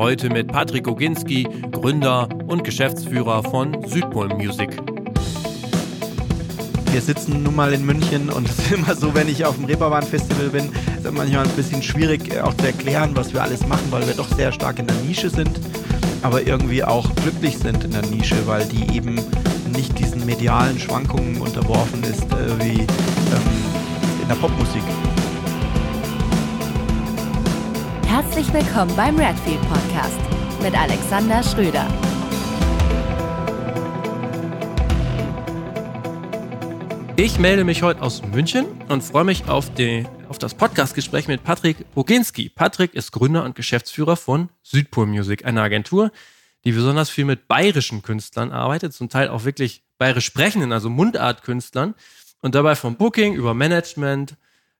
Heute mit Patrick Oginski, Gründer und Geschäftsführer von Südpol Music. Wir sitzen nun mal in München und es ist immer so, wenn ich auf dem Reeperbahn-Festival bin, ist es manchmal ein bisschen schwierig äh, auch zu erklären, was wir alles machen, weil wir doch sehr stark in der Nische sind, aber irgendwie auch glücklich sind in der Nische, weil die eben nicht diesen medialen Schwankungen unterworfen ist äh, wie ähm, in der Popmusik. Herzlich willkommen beim Redfield Podcast mit Alexander Schröder. Ich melde mich heute aus München und freue mich auf, die, auf das Podcastgespräch mit Patrick Boginski. Patrick ist Gründer und Geschäftsführer von Südpol Music, einer Agentur, die besonders viel mit bayerischen Künstlern arbeitet, zum Teil auch wirklich bayerisch sprechenden, also Mundartkünstlern und dabei vom Booking über Management,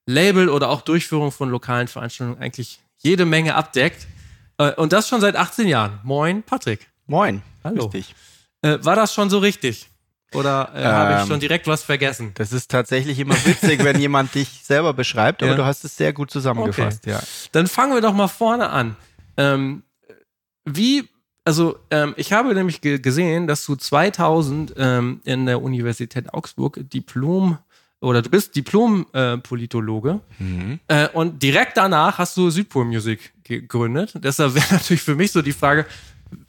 Label oder auch Durchführung von lokalen Veranstaltungen eigentlich jede Menge abdeckt. Äh, und das schon seit 18 Jahren. Moin, Patrick. Moin. Hallo. Richtig. Äh, war das schon so richtig? Oder äh, ähm, habe ich schon direkt was vergessen? Das ist tatsächlich immer witzig, wenn jemand dich selber beschreibt, aber ja. du hast es sehr gut zusammengefasst, okay. ja. Dann fangen wir doch mal vorne an. Ähm, wie, also ähm, ich habe nämlich gesehen, dass du 2000 ähm, in der Universität Augsburg Diplom oder du bist Diplom-Politologe äh, mhm. äh, und direkt danach hast du Südpol Music gegründet. Deshalb wäre natürlich für mich so die Frage,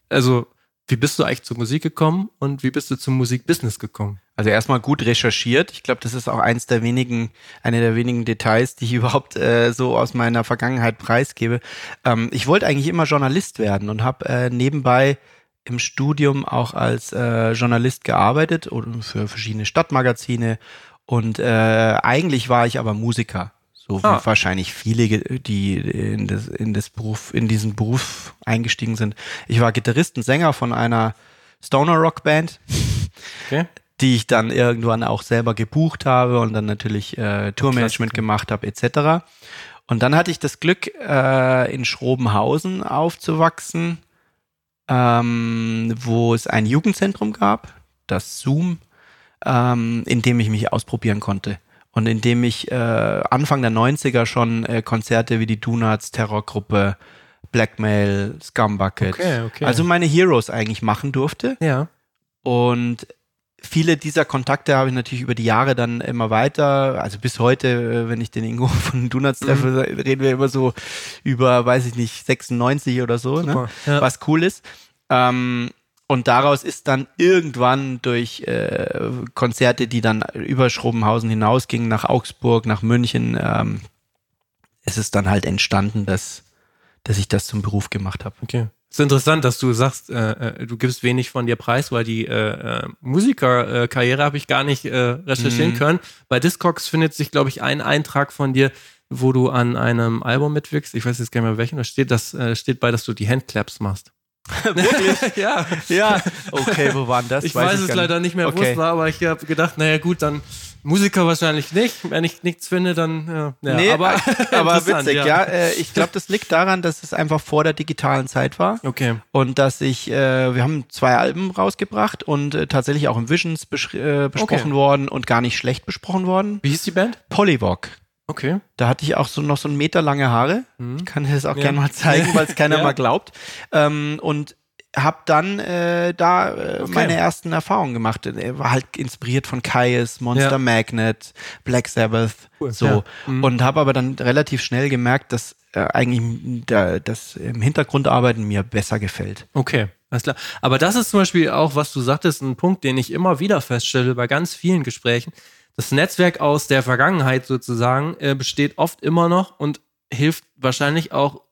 also wie bist du eigentlich zur Musik gekommen und wie bist du zum Musikbusiness gekommen? Also erstmal gut recherchiert. Ich glaube, das ist auch eins der wenigen, eine der wenigen Details, die ich überhaupt äh, so aus meiner Vergangenheit preisgebe. Ähm, ich wollte eigentlich immer Journalist werden und habe äh, nebenbei im Studium auch als äh, Journalist gearbeitet und für verschiedene Stadtmagazine und äh, eigentlich war ich aber Musiker. So wie ah. wahrscheinlich viele, die in, das, in, das Beruf, in diesen Beruf eingestiegen sind. Ich war Gitarrist und Sänger von einer Stoner Rock Band, okay. die ich dann irgendwann auch selber gebucht habe und dann natürlich äh, Tourmanagement gemacht habe etc. Und dann hatte ich das Glück, äh, in Schrobenhausen aufzuwachsen, ähm, wo es ein Jugendzentrum gab, das Zoom ähm, in dem ich mich ausprobieren konnte. Und in dem ich äh, Anfang der 90er schon äh, Konzerte wie die Donuts, Terrorgruppe, Blackmail, Scumbucket, okay, okay. also meine Heroes eigentlich machen durfte. Ja. Und viele dieser Kontakte habe ich natürlich über die Jahre dann immer weiter, also bis heute, äh, wenn ich den Ingo von Donuts treffe, mhm. reden wir immer so über, weiß ich nicht, 96 oder so, ne? ja. was cool ist. Ähm, und daraus ist dann irgendwann durch äh, Konzerte, die dann über Schrobenhausen hinausgingen, nach Augsburg, nach München, ähm, ist es dann halt entstanden, dass, dass ich das zum Beruf gemacht habe. Okay. Es ist interessant, dass du sagst, äh, äh, du gibst wenig von dir preis, weil die äh, äh Musikerkarriere habe ich gar nicht äh, recherchieren mhm. können. Bei Discogs findet sich, glaube ich, ein Eintrag von dir, wo du an einem Album mitwirkst. Ich weiß jetzt gar nicht mehr welchen. Da steht, das, äh, steht bei, dass du die Handclaps machst. Wirklich? ja. Ja. Okay, wo waren das? Ich weiß, weiß ich es leider nicht mehr, okay. wo es war, aber ich habe gedacht, naja gut, dann Musiker wahrscheinlich nicht. Wenn ich nichts finde, dann ja. ja nee, aber, aber witzig, ja. ja äh, ich glaube, das liegt daran, dass es einfach vor der digitalen Zeit war. Okay. Und dass ich, äh, wir haben zwei Alben rausgebracht und äh, tatsächlich auch im Visions äh, besprochen okay. worden und gar nicht schlecht besprochen worden. Wie hieß die Band? Polywalk. Okay. Da hatte ich auch so noch so einen Meter lange Haare. Mhm. Ich kann das auch ja. gerne mal zeigen, weil es keiner ja. mal glaubt. Ähm, und habe dann äh, da äh, okay. meine ersten Erfahrungen gemacht. Er war halt inspiriert von Kaius, Monster ja. Magnet, Black Sabbath, cool. so ja. mhm. und habe aber dann relativ schnell gemerkt, dass äh, eigentlich da, das im Hintergrundarbeiten mir besser gefällt. Okay. Alles klar. Aber das ist zum Beispiel auch, was du sagtest, ein Punkt, den ich immer wieder feststelle bei ganz vielen Gesprächen das Netzwerk aus der Vergangenheit sozusagen äh, besteht oft immer noch und hilft wahrscheinlich auch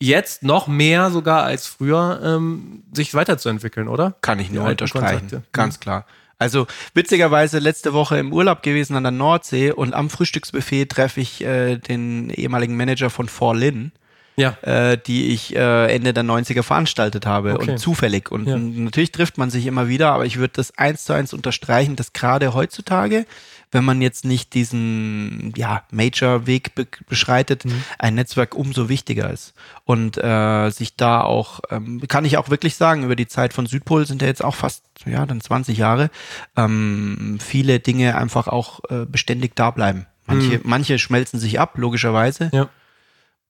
jetzt noch mehr sogar als früher, ähm, sich weiterzuentwickeln, oder? Kann ich nur unterstreichen. Kontakte. Ganz klar. Also witzigerweise letzte Woche im Urlaub gewesen an der Nordsee und am Frühstücksbuffet treffe ich äh, den ehemaligen Manager von For Lin ja. äh, die ich äh, Ende der 90er veranstaltet habe okay. und zufällig. Und ja. natürlich trifft man sich immer wieder, aber ich würde das eins zu eins unterstreichen, dass gerade heutzutage, wenn man jetzt nicht diesen ja, Major-Weg be beschreitet, mhm. ein Netzwerk umso wichtiger ist. Und äh, sich da auch, ähm, kann ich auch wirklich sagen, über die Zeit von Südpol sind ja jetzt auch fast, ja, dann 20 Jahre, ähm, viele Dinge einfach auch äh, beständig da bleiben. Manche, mhm. manche schmelzen sich ab, logischerweise. Ja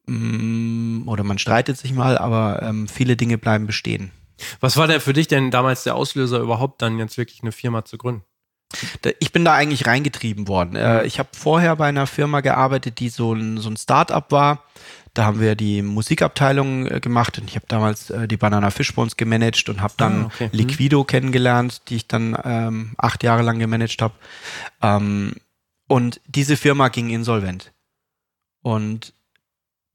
oder man streitet sich mal, aber ähm, viele Dinge bleiben bestehen. Was war denn für dich denn damals der Auslöser, überhaupt dann jetzt wirklich eine Firma zu gründen? Ich bin da eigentlich reingetrieben worden. Äh, ich habe vorher bei einer Firma gearbeitet, die so ein, so ein Start-up war. Da haben wir die Musikabteilung äh, gemacht und ich habe damals äh, die Banana Fishbones gemanagt und habe dann Ah, okay. Liquido kennengelernt, die ich dann ähm, acht Jahre lang gemanagt habe. Ähm, und diese Firma ging insolvent. Und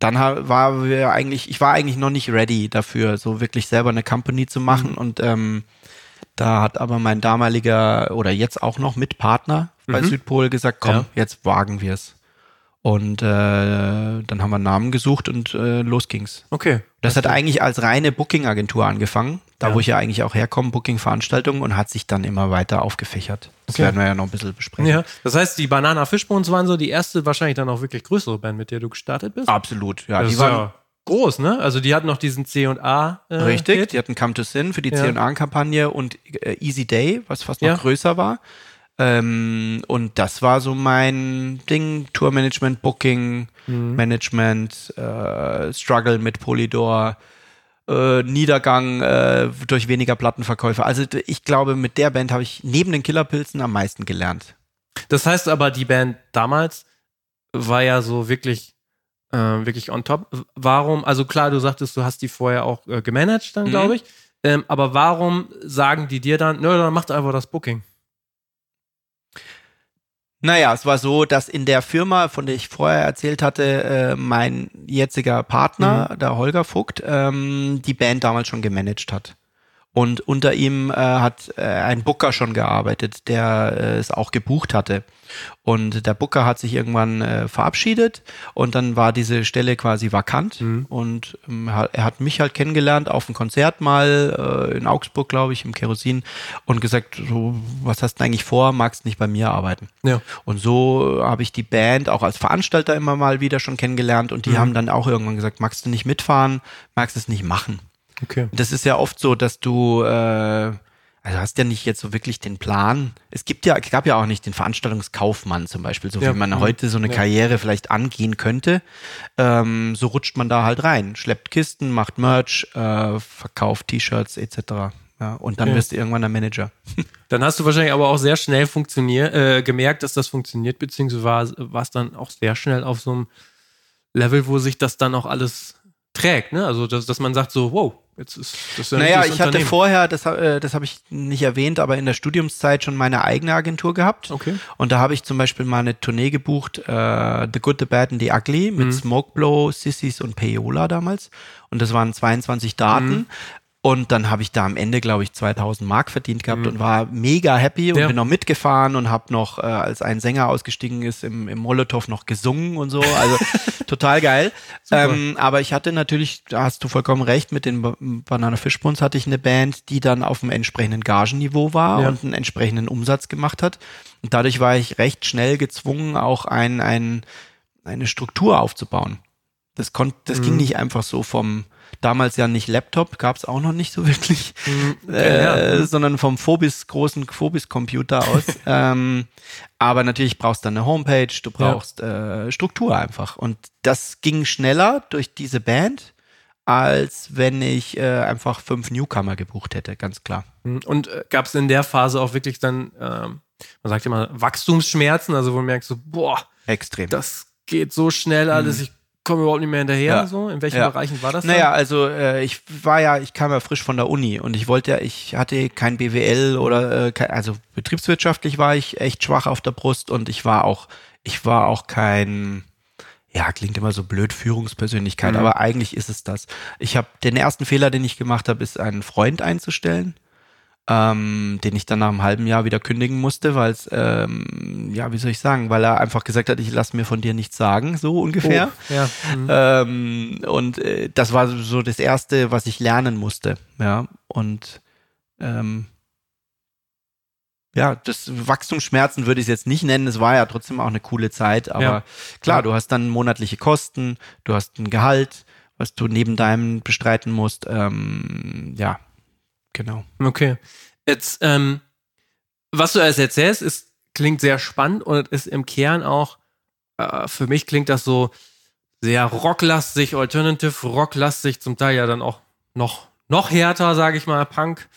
dann war wir eigentlich, ich war eigentlich noch nicht ready dafür, so wirklich selber eine Company zu machen. Und ähm, da hat aber mein damaliger oder jetzt auch noch Mitpartner bei Mhm. Südpol gesagt, komm, Ja. jetzt wagen wir es. Und äh, dann haben wir einen Namen gesucht und äh, los ging's. Okay. Das hat eigentlich als reine Booking-Agentur angefangen, da Ja. wo ich ja eigentlich auch herkomme, Booking-Veranstaltungen und hat sich dann immer weiter aufgefächert. Das Okay. werden wir ja noch ein bisschen besprechen. Ja, das heißt, die Banana Fishbones waren so die erste, wahrscheinlich dann auch wirklich größere Band, mit der du gestartet bist. Absolut, ja. das die waren ja groß, ne? Also die hatten noch diesen C und A. Äh, richtig, Hit. die hatten Come to Sin für die Ja. C&A-Kampagne und äh, Easy Day, was fast noch größer war. Ähm, und das war so mein Ding, Tourmanagement, Booking, Mhm. Management, äh, Struggle mit Polydor, äh, Niedergang äh, durch weniger Plattenverkäufe. Also ich glaube, mit der Band habe ich neben den Killerpilzen am meisten gelernt. Das heißt aber, die Band damals war ja so wirklich, äh, wirklich on top. Warum, also klar, du sagtest, du hast die vorher auch äh, gemanagt, dann Mhm. glaube ich. Ähm, aber warum sagen die dir dann, nö, dann macht einfach das Booking? Naja, es war so, dass in der Firma, von der ich vorher erzählt hatte, äh, mein jetziger Partner, der Holger Vogt, ähm, die Band damals schon gemanagt hat. Und unter ihm äh, hat äh, ein Booker schon gearbeitet, der äh, es auch gebucht hatte. Und der Booker hat sich irgendwann äh, verabschiedet und dann war diese Stelle quasi vakant. Mhm. Und ähm, er hat- mich halt kennengelernt auf einem Konzert mal äh, in Augsburg, glaube ich, im Kerosin und gesagt, so, was hast du eigentlich vor? Magst nicht bei mir arbeiten? Ja. Und so äh, habe ich die Band auch als Veranstalter immer mal wieder schon kennengelernt und die Mhm. haben dann auch irgendwann gesagt, magst du nicht mitfahren, magst es nicht machen. Okay. Das ist ja oft so, dass du, äh, also hast ja nicht jetzt so wirklich den Plan. Es gibt ja, es gab ja auch nicht den Veranstaltungskaufmann zum Beispiel, so Ja. wie man Mhm. heute so eine Ja. Karriere vielleicht angehen könnte. Ähm, so rutscht man da halt rein, schleppt Kisten, macht Merch, äh, verkauft T-Shirts etc. Ja, und dann Ja. wirst du irgendwann der Manager. Dann hast du wahrscheinlich aber auch sehr schnell funktioniert, äh, gemerkt, dass das funktioniert, beziehungsweise war, war es dann auch sehr schnell auf so einem Level, wo sich das dann auch alles trägt, ne? Also, dass, dass man sagt so, wow, jetzt ist das ein Naja, ich hatte vorher, das, äh, das habe ich nicht erwähnt, aber in der Studiumszeit schon meine eigene Agentur gehabt. Okay. Und da habe ich zum Beispiel mal eine Tournee gebucht, äh, The Good, The Bad and The Ugly mit Mhm. Smokeblow, Sissies und Payola damals. Und das waren 22 Daten. Mhm. Und dann habe ich da am Ende, glaube ich, 2000 Mark verdient gehabt und war mega happy und Mhm. Ja. bin noch mitgefahren und habe noch, äh, als ein Sänger ausgestiegen ist, im, im Molotow noch gesungen und so. Also total geil. Ähm, aber ich hatte natürlich, da hast du vollkommen recht, mit den Ba- Banana Fishbones hatte ich eine Band, die dann auf dem entsprechenden Gagenniveau war Ja. und einen entsprechenden Umsatz gemacht hat. Und dadurch war ich recht schnell gezwungen, auch ein, ein, eine Struktur aufzubauen. Das, konnt, das ging Mhm. nicht einfach so vom, damals ja nicht Laptop, gab es auch noch nicht so wirklich, Mhm. äh, ja. sondern vom Phobis, großen Phobis-Computer aus. ähm, aber natürlich brauchst du eine Homepage, du Ja. brauchst äh, Struktur einfach. Und das ging schneller durch diese Band, als wenn ich äh, einfach fünf Newcomer gebucht hätte, ganz klar. Und äh, gab es in der Phase auch wirklich dann, ähm, man sagt immer, Wachstumsschmerzen, also wo man merkt so, boah, Extrem. das geht so schnell alles, ich komme überhaupt nicht mehr hinterher. Ja. So. In welchen Ja. Bereichen war das? Naja, also äh, ich war ja, ich kam ja frisch von der Uni und ich wollte ja, ich hatte kein BWL oder äh, kein, also betriebswirtschaftlich war ich echt schwach auf der Brust und ich war auch, ich war auch kein, ja, klingt immer so blöd, Führungspersönlichkeit, Mhm. aber eigentlich ist es das. Ich habe den ersten Fehler, den ich gemacht habe, ist einen Freund einzustellen. Ähm, den ich dann nach einem halben Jahr wieder kündigen musste, weil es, ähm, ja, wie soll ich sagen, weil er einfach gesagt hat, ich lass mir von dir nichts sagen, so ungefähr. Oh, ja. Mhm. Ähm, und äh, das war so das Erste, was ich lernen musste. Ja, und ähm, ja, das Wachstumsschmerzen würde ich es jetzt nicht nennen. Es war ja trotzdem auch eine coole Zeit. Aber Ja. klar, du hast dann monatliche Kosten, du hast ein Gehalt, was du neben deinem bestreiten musst. Ähm, ja, genau. Okay. Jetzt, ähm, was du alles erzählst, ist, klingt sehr spannend und ist im Kern auch, äh, für mich klingt das so, sehr rocklastig, Alternative rocklastig, zum Teil ja dann auch noch, noch härter, sage ich mal, Punk.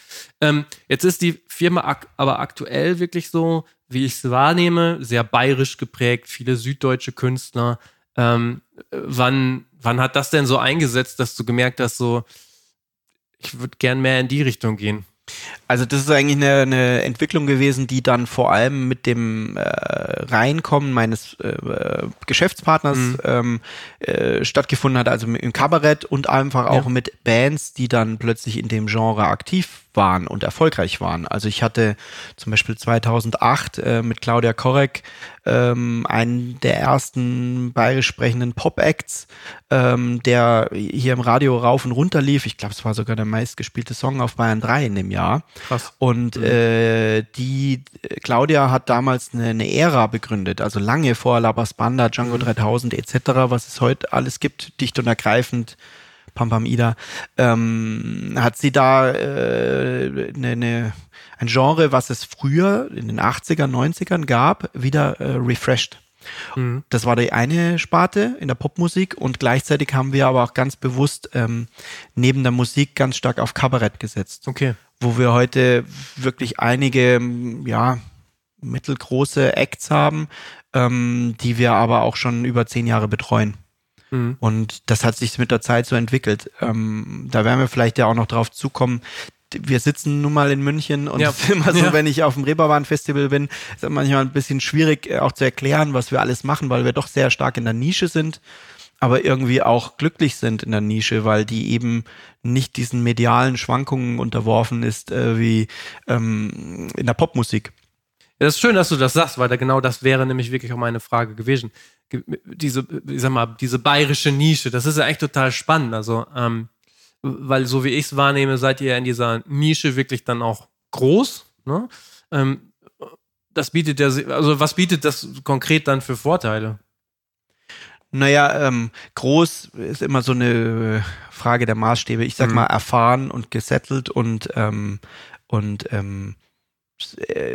Ähm, jetzt ist die Firma ak aber aktuell wirklich so, wie ich es wahrnehme, sehr bayerisch geprägt, viele süddeutsche Künstler. Ähm, wann, wann hat das denn so eingesetzt, dass du gemerkt hast, so, ich würde gern mehr in die Richtung gehen? Also das ist eigentlich eine, eine Entwicklung gewesen, die dann vor allem mit dem äh, Reinkommen meines äh, Geschäftspartners mhm. ähm, äh, stattgefunden hat, also im Kabarett und einfach auch ja. mit Bands, die dann plötzlich in dem Genre aktiv waren und erfolgreich waren. Also ich hatte zum Beispiel 2008 äh, mit Claudia Korek ähm, einen der ersten bayerisch sprechenden Pop-Acts, ähm, der hier im Radio rauf und runter lief. Ich glaube, es war sogar der meistgespielte Song auf Bayern 3 in dem Jahr. Krass. Und mhm. äh, die Claudia hat damals eine, eine Ära begründet, also lange vor Labas Banda, Django mhm. 3000 etc., was es heute alles gibt, dicht und ergreifend Pam Pam Ida, ähm, hat sie da äh, ne, ne, ein Genre, was es früher in den 80ern, 90ern gab, wieder äh, refreshed. Mhm. Das war die eine Sparte in der Popmusik und gleichzeitig haben wir aber auch ganz bewusst ähm, neben der Musik ganz stark auf Kabarett gesetzt. Okay. Wo wir heute wirklich einige, ja, mittelgroße Acts haben, ähm, die wir aber auch schon über zehn Jahre betreuen. Mhm. Und das hat sich mit der Zeit so entwickelt. Ähm, da werden wir vielleicht ja auch noch drauf zukommen. Wir sitzen nun mal in München und ja. es ist immer so, ja. wenn ich auf dem Reeperbahn-Festival bin, ist es manchmal ein bisschen schwierig äh, auch zu erklären, was wir alles machen, weil wir doch sehr stark in der Nische sind aber irgendwie auch glücklich sind in der Nische, weil die eben nicht diesen medialen Schwankungen unterworfen ist äh, wie ähm, in der Popmusik. Ja, das ist schön, dass du das sagst, weil da genau das wäre nämlich wirklich auch meine Frage gewesen diese, ich sag mal, diese bayerische Nische, das ist ja echt total spannend. Also, ähm, weil so wie ich es wahrnehme, seid ihr in dieser Nische wirklich dann auch groß. Ne? Ähm, das bietet ja, also was bietet das konkret dann für Vorteile? Naja, ähm, groß ist immer so eine Frage der Maßstäbe. Ich sag mhm. mal erfahren und gesettelt und ähm, und ähm, äh,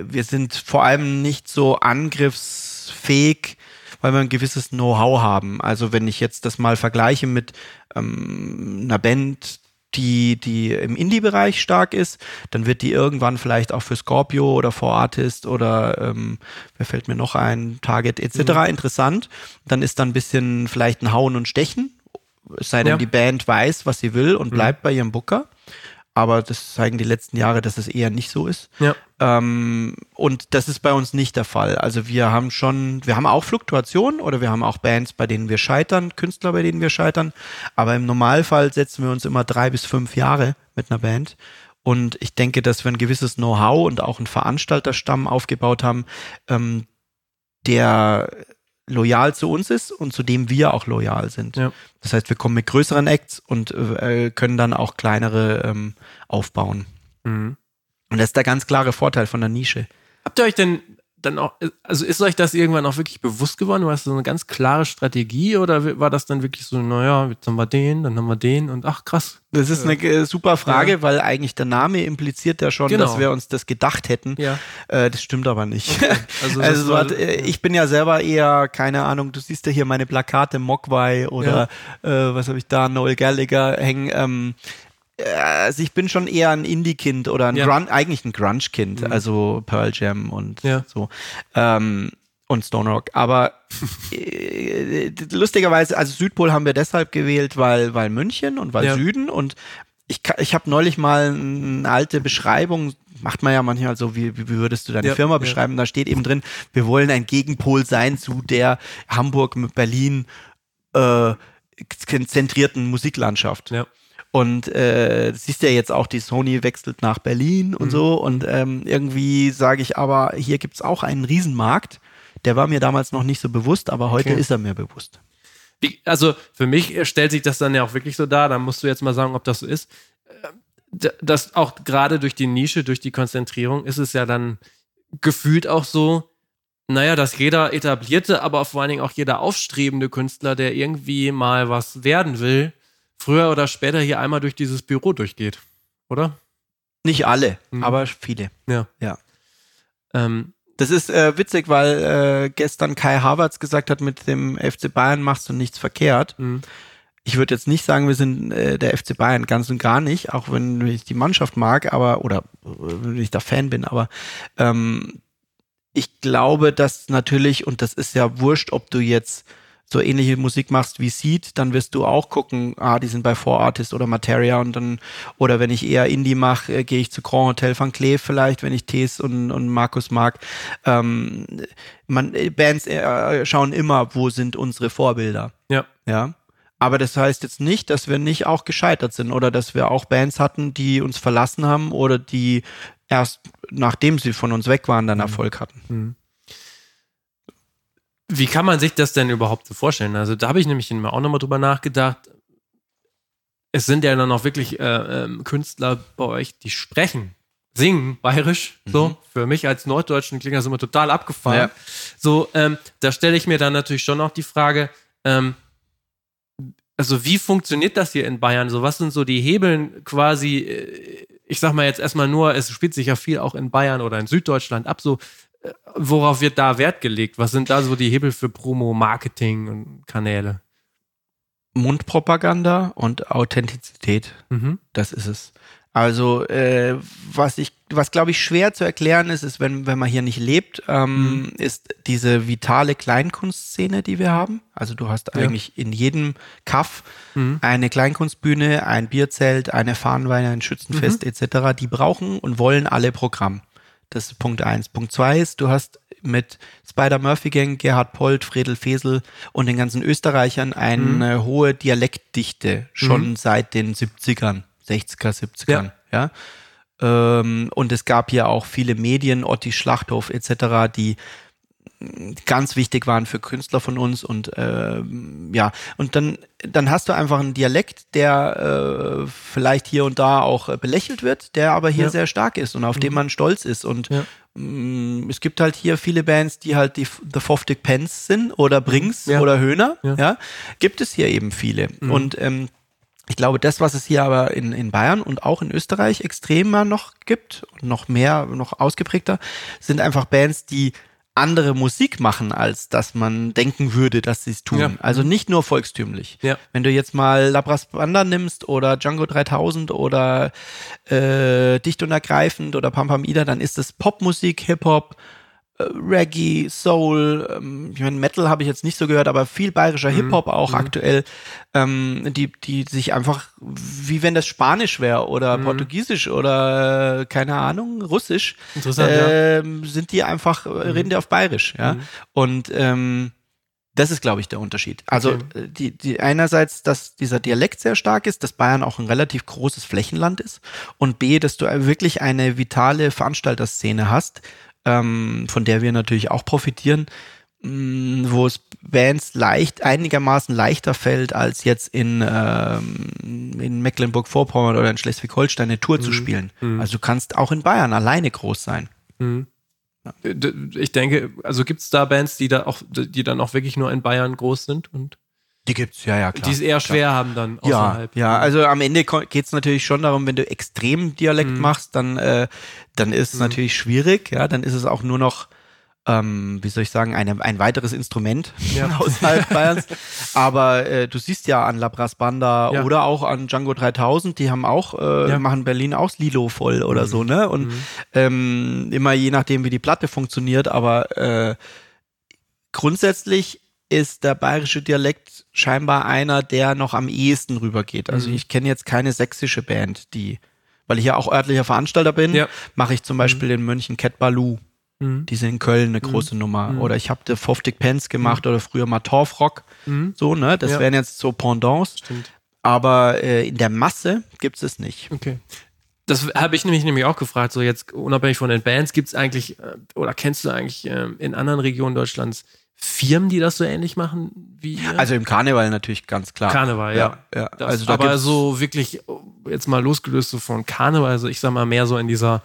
wir sind vor allem nicht so angriffsfähig weil wir ein gewisses Know-how haben. Also wenn ich jetzt das mal vergleiche mit ähm, einer Band, die, die im Indie-Bereich stark ist, dann wird die irgendwann vielleicht auch für Scorpio oder For Artist oder ähm, wer fällt mir noch ein, Target etc. Mhm. interessant. Dann ist dann ein bisschen vielleicht ein Hauen und Stechen, es sei denn, ja. die Band weiß, was sie will und mhm. bleibt bei ihrem Booker aber das zeigen die letzten Jahre, dass es eher nicht so ist. Ja. Ähm, und das ist bei uns nicht der Fall. Also wir haben schon, wir haben auch Fluktuationen oder wir haben auch Bands, bei denen wir scheitern, Künstler, bei denen wir scheitern. Aber im Normalfall setzen wir uns immer drei bis fünf Jahre mit einer Band. Und ich denke, dass wir ein gewisses Know-how und auch einen Veranstalterstamm aufgebaut haben, ähm, der loyal zu uns ist und zu dem wir auch loyal sind. Ja. Das heißt, wir kommen mit größeren Acts und äh, können dann auch kleinere ähm, aufbauen. Mhm. Und das ist der ganz klare Vorteil von der Nische. Habt ihr euch denn dann auch, also ist euch das irgendwann auch wirklich bewusst geworden? War das so eine ganz klare Strategie oder war das dann wirklich so, naja, jetzt haben wir den, dann haben wir den und ach krass. Das ist eine äh, super Frage, ja. weil eigentlich der Name impliziert ja schon, genau. dass wir uns das gedacht hätten. Ja. Äh, das stimmt aber nicht. Okay. Also, also so hat, äh, ich bin ja selber eher, keine Ahnung, du siehst ja hier meine Plakate Mogwai oder ja. äh, was habe ich da, Noel Gallagher hängen. Ähm, also ich bin schon eher ein Indie-Kind oder ein ja. Grun eigentlich ein Grunge-Kind, mhm. also Pearl Jam und ja. so. Ähm, und Stone Rock. Aber äh, lustigerweise, also Südpol haben wir deshalb gewählt, weil, weil München und weil ja. Süden und ich, ich habe neulich mal eine alte Beschreibung, macht man ja manchmal so, wie, wie würdest du deine ja, Firma beschreiben? Da steht eben drin, wir wollen ein Gegenpol sein zu der Hamburg, Berlin äh, zentrierten Musiklandschaft. Ja. Und äh, siehst ja jetzt auch, die Sony wechselt nach Berlin und mhm. so. Und ähm, irgendwie sage ich aber, hier gibt's auch einen Riesenmarkt. Der war mir damals noch nicht so bewusst, aber heute okay. ist er mir bewusst. Wie, also für mich stellt sich das dann ja auch wirklich so dar, da musst du jetzt mal sagen, ob das so ist. Äh, das auch gerade durch die Nische, durch die Konzentrierung ist es ja dann gefühlt auch so, naja, dass jeder etablierte, aber vor allen Dingen auch jeder aufstrebende Künstler, der irgendwie mal was werden will, früher oder später hier einmal durch dieses Büro durchgeht, oder? Nicht alle, mhm. aber viele. Ja. ja. Ähm, Das ist äh, witzig, weil äh, gestern Kai Havertz gesagt hat, mit dem FC Bayern machst du nichts verkehrt. Mhm. Ich würde jetzt nicht sagen, wir sind äh, der FC Bayern ganz und gar nicht, auch wenn ich die Mannschaft mag, aber oder wenn ich da Fan bin, aber ähm, ich glaube, dass natürlich, und das ist ja wurscht, ob du jetzt so ähnliche Musik machst wie Seed, dann wirst du auch gucken, ah, die sind bei Four Artist oder Materia und dann, oder wenn ich eher Indie mache, äh, gehe ich zu Grand Hotel Van Cleef vielleicht, wenn ich Tees und, und Markus mag. Ähm, man, äh, Bands äh, schauen immer, wo sind unsere Vorbilder. Ja. Ja. Aber das heißt jetzt nicht, dass wir nicht auch gescheitert sind oder dass wir auch Bands hatten, die uns verlassen haben oder die erst nachdem sie von uns weg waren, dann Erfolg hatten. Wie kann man sich das denn überhaupt so vorstellen? Also da habe ich nämlich auch nochmal drüber nachgedacht. Es sind ja dann auch wirklich äh, ähm, Künstler bei euch, die sprechen, singen bayerisch. So, für mich als Norddeutschen klingt das immer total abgefahren. Ja. So, ähm, da stelle ich mir dann natürlich schon noch die Frage, ähm, also wie funktioniert das hier in Bayern? So, was sind so die Hebeln quasi, äh, ich sag mal jetzt erstmal nur, es spielt sich ja viel auch in Bayern oder in Süddeutschland ab, so, äh, worauf wird da Wert gelegt? Was sind da so die Hebel für Promo, Marketing und Kanäle? Mundpropaganda und Authentizität. Mhm. Das ist es. Also, äh, was ich, was glaube ich schwer zu erklären ist, ist, wenn, wenn man hier nicht lebt, ähm, ist diese vitale Kleinkunstszene, die wir haben. Also du hast Ja. eigentlich in jedem Kaff Mhm. eine Kleinkunstbühne, ein Bierzelt, eine Fahnenweine, ein Schützenfest etc. Die brauchen und wollen alle Programm. Das ist Punkt eins. Punkt zwei ist, du hast mit Spider Murphy Gang, Gerhard Polt, Fredel Fesel und den ganzen Österreichern eine hohe Dialektdichte schon seit den 70ern, 60er, 70ern. Ja. Ähm, und es gab hier auch viele Medien, Otti Schlachthof etc., die ganz wichtig waren für Künstler von uns und ähm, ja und dann dann hast du einfach einen Dialekt, der äh, vielleicht hier und da auch äh, belächelt wird, der aber hier Ja. sehr stark ist und auf den man stolz ist und Ja. mh, es gibt halt hier viele Bands, die halt die The Foftig Pens sind oder Brings Ja. oder Höhner, Ja. gibt es hier eben viele und ähm, ich glaube, das, was es hier aber in, in Bayern und auch in Österreich extremer noch gibt und noch mehr, noch ausgeprägter, sind einfach Bands, die andere Musik machen, als dass man denken würde, dass sie es tun. Ja. Also nicht nur volkstümlich. Ja. Wenn du jetzt mal Labras Banda nimmst oder Django 3000 oder äh, Dicht und Ergreifend oder Pam Pam Ida, dann ist es Popmusik, Hip-Hop, Reggae, Soul, ähm, ich meine, Metal habe ich jetzt nicht so gehört, aber viel bayerischer Hip-Hop auch aktuell, ähm, die, die sich einfach, wie wenn das Spanisch wäre oder Portugiesisch oder äh, keine Ahnung, Russisch, Interessant, ja. ähm, sind die einfach, äh, reden die auf Bayerisch, ja. Und ähm, das ist, glaube ich, der Unterschied. Also Okay. äh, die, die einerseits, dass dieser Dialekt sehr stark ist, dass Bayern auch ein relativ großes Flächenland ist und B, dass du wirklich eine vitale Veranstalterszene hast, ähm, von der wir natürlich auch profitieren, mh, wo es Bands leicht, einigermaßen leichter fällt, als jetzt in, ähm, in Mecklenburg-Vorpommern oder in Schleswig-Holstein eine Tour zu spielen. Also du kannst auch in Bayern alleine groß sein. D- Ich denke, also gibt es da Bands, die da auch, die dann auch wirklich nur in Bayern groß sind und Die gibt's, ja, ja, klar. die es eher schwer haben dann Ja, außerhalb. ja, also am Ende geht es natürlich schon darum, wenn du extrem Dialekt Mhm. machst, dann, äh, dann ist es natürlich schwierig, ja, dann ist es auch nur noch, ähm, wie soll ich sagen, eine, ein weiteres Instrument Ja. außerhalb Bayerns. Aber äh, du siehst ja an Labras Banda Ja. oder auch an Django 3000, die haben auch, äh, Ja. Mhm. machen Berlin auch Lilo voll oder so, ne? Und ähm, immer je nachdem, wie die Platte funktioniert, aber äh, grundsätzlich ist der bayerische Dialekt scheinbar einer, der noch am ehesten rübergeht. Also Mhm. ich kenne jetzt keine sächsische Band, die, weil ich ja auch örtlicher Veranstalter bin, Ja. mache ich zum Beispiel in München Cat Baloo. Mhm. Die sind in Köln eine große Nummer. Oder ich habe The Foftig Pence gemacht oder früher mal Torfrock. Mhm. So, ne? Das Ja. wären jetzt so Pendants. Stimmt. Aber äh, in der Masse gibt es nicht. Okay. Das habe ich nämlich, nämlich auch gefragt, so jetzt unabhängig von den Bands, gibt es eigentlich, äh, oder kennst du eigentlich ähm, in anderen Regionen Deutschlands Firmen, die das so ähnlich machen wie ihr? Also im Karneval natürlich ganz klar. Karneval, ja. ja. Das, also da aber so wirklich, jetzt mal losgelöst so von Karneval, also ich sag mal mehr so in dieser,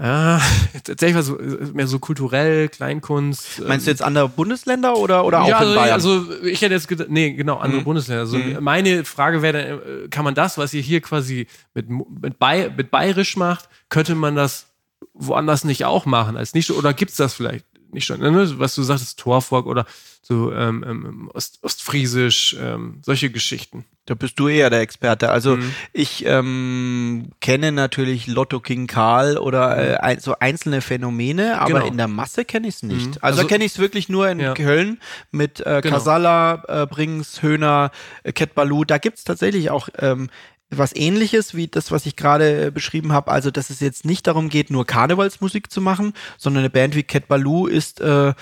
ja, tatsächlich mal so, mehr so kulturell, Kleinkunst. Meinst du jetzt andere Bundesländer oder, oder auch ja, in also, Bayern? also ich hätte jetzt gedacht, nee, genau, andere Mhm. Bundesländer. Also Mhm. meine Frage wäre, dann, äh, kann man das, was ihr hier quasi mit, mit, Bay, mit Bayerisch macht, könnte man das woanders nicht auch machen als nicht oder gibt's das vielleicht nicht schon, ne? was du sagtest, Torfolk oder so ähm, ähm, Ost, Ostfriesisch, ähm, solche Geschichten. Da bist du eher der Experte. Also Mhm. ich ähm, kenne natürlich Lotto King Karl oder äh, ein, so einzelne Phänomene, aber Genau. in der Masse kenne ich es nicht. Mhm. Also, Also- kenne ich es wirklich nur in Ja. Köln mit äh, Genau. Casalla, äh, Brings, Höhner, äh, Baloo. Da gibt es tatsächlich auch ähm, was ähnliches wie das, was ich gerade beschrieben habe. Also, dass es jetzt nicht darum geht, nur Karnevalsmusik zu machen, sondern eine Band wie Cat Baloo ist äh,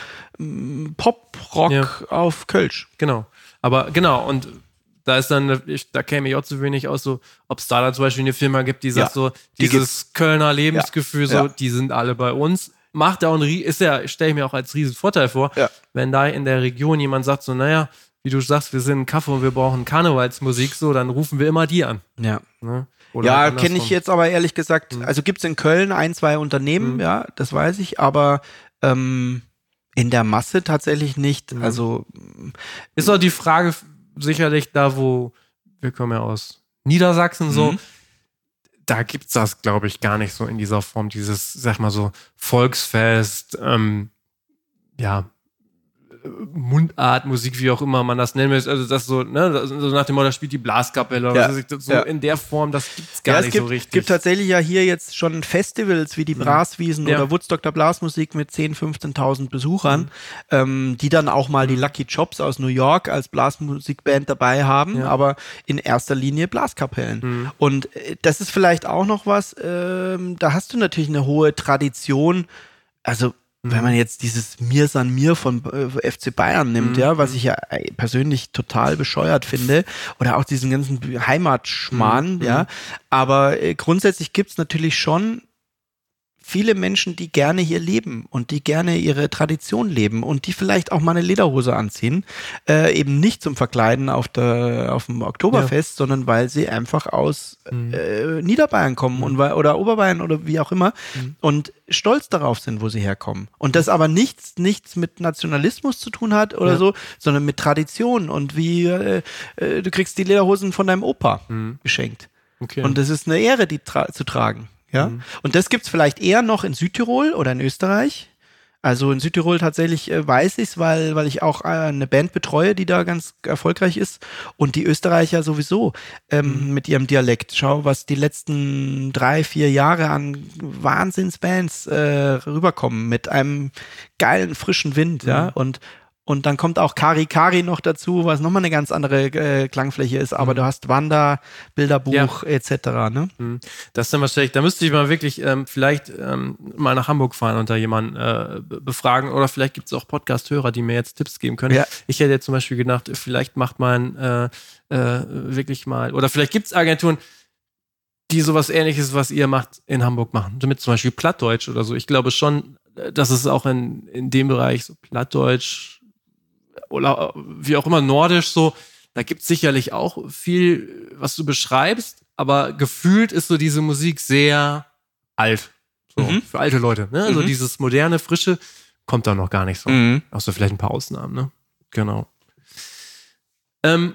Pop-Rock Ja. auf Kölsch. Genau. Aber genau, und da ist dann, ich, da käme ich auch zu wenig aus, so, ob es da dann zum Beispiel eine Firma gibt, die sagt Ja, so, die dieses Kölner Lebensgefühl, so, Ja. die sind alle bei uns. Macht ja auch ein, ist ja, stelle ich mir auch als riesen Vorteil vor, wenn da in der Region jemand sagt, so, naja, wie du sagst, wir sind ein Kaffee und wir brauchen Karnevalsmusik, so, dann rufen wir immer die an. Ja. Ne? ja, kenne ich jetzt aber ehrlich gesagt, also gibt es in Köln ein, zwei Unternehmen, Mhm. ja, das weiß ich, aber ähm, in der Masse tatsächlich nicht. Mhm. Also Ist auch die Frage sicherlich da, wo wir kommen ja aus Niedersachsen so. Mhm. Da gibt's das, glaube ich, gar nicht so in dieser Form, dieses, sag mal so, Volksfest, ähm, ja, Mundartmusik, wie auch immer man das nennen will. Also das so, ne, so nach dem Motto, da spielt die Blaskapelle oder Ja. was weiß ich, so Ja. in der Form, das gibt's gar ja, nicht es gibt, so richtig. gibt tatsächlich ja hier jetzt schon Festivals wie die Braswiesen Ja. oder Woodstock der Blasmusik mit 10.000, 15.000 Besuchern, Mhm. ähm, die dann auch mal die Lucky Chops aus New York als Blasmusikband dabei haben, aber in erster Linie Blaskapellen. Mhm. Und äh, das ist vielleicht auch noch was, ähm, da hast du natürlich eine hohe Tradition, also Mhm. Wenn man jetzt dieses Mir san mir von äh, FC Bayern nimmt, Mhm. ja, was ich ja äh, persönlich total bescheuert finde, oder auch diesen ganzen Heimatschmarrn, Mhm. ja, aber äh, grundsätzlich gibt's natürlich schon viele Menschen, die gerne hier leben und die gerne ihre Tradition leben und die vielleicht auch mal eine Lederhose anziehen, äh, eben nicht zum Verkleiden auf der auf dem Oktoberfest, sondern weil sie einfach aus Mhm. äh, Niederbayern kommen und weil, oder Oberbayern oder wie auch immer Mhm. und stolz darauf sind, wo sie herkommen. Und das aber nichts nichts mit Nationalismus zu tun hat oder Ja. so, sondern mit Tradition und wie äh, äh, du kriegst die Lederhosen von deinem Opa Mhm. geschenkt. Okay. Und das ist eine Ehre, die tra zu tragen. Ja. Mhm. Und das gibt's vielleicht eher noch in Südtirol oder in Österreich. Also in Südtirol tatsächlich äh, weiß ich's, weil, weil ich auch äh, eine Band betreue, die da ganz erfolgreich ist. Und die Österreicher sowieso ähm, mit ihrem Dialekt. Schau, was die letzten drei, vier Jahre an Wahnsinnsbands äh, rüberkommen mit einem geilen, frischen Wind, ja. Und und dann kommt auch Kari Kari noch dazu, was nochmal eine ganz andere äh, Klangfläche ist. Aber du hast Wander, Bilderbuch etc. Ne? Mhm. Das ist dann wahrscheinlich, da müsste ich mal wirklich ähm, vielleicht ähm, mal nach Hamburg fahren und da jemanden äh, be- befragen. Oder vielleicht gibt es auch Podcast-Hörer, die mir jetzt Tipps geben können. Ja. Ich hätte jetzt zum Beispiel gedacht, vielleicht macht man äh, äh, wirklich mal, oder vielleicht gibt es Agenturen, die sowas ähnliches, was ihr macht, in Hamburg machen. Damit zum Beispiel Plattdeutsch oder so. Ich glaube schon, äh, dass es auch in, in dem Bereich so Plattdeutsch oder wie auch immer Nordisch so, da gibt es sicherlich auch viel, was du beschreibst, aber gefühlt ist so diese Musik sehr alt. So, Mhm. für alte Leute. Ne? Also Mhm. dieses moderne, frische kommt da noch gar nicht so. Mhm. Außer vielleicht ein paar Ausnahmen, ne? Genau. Ähm,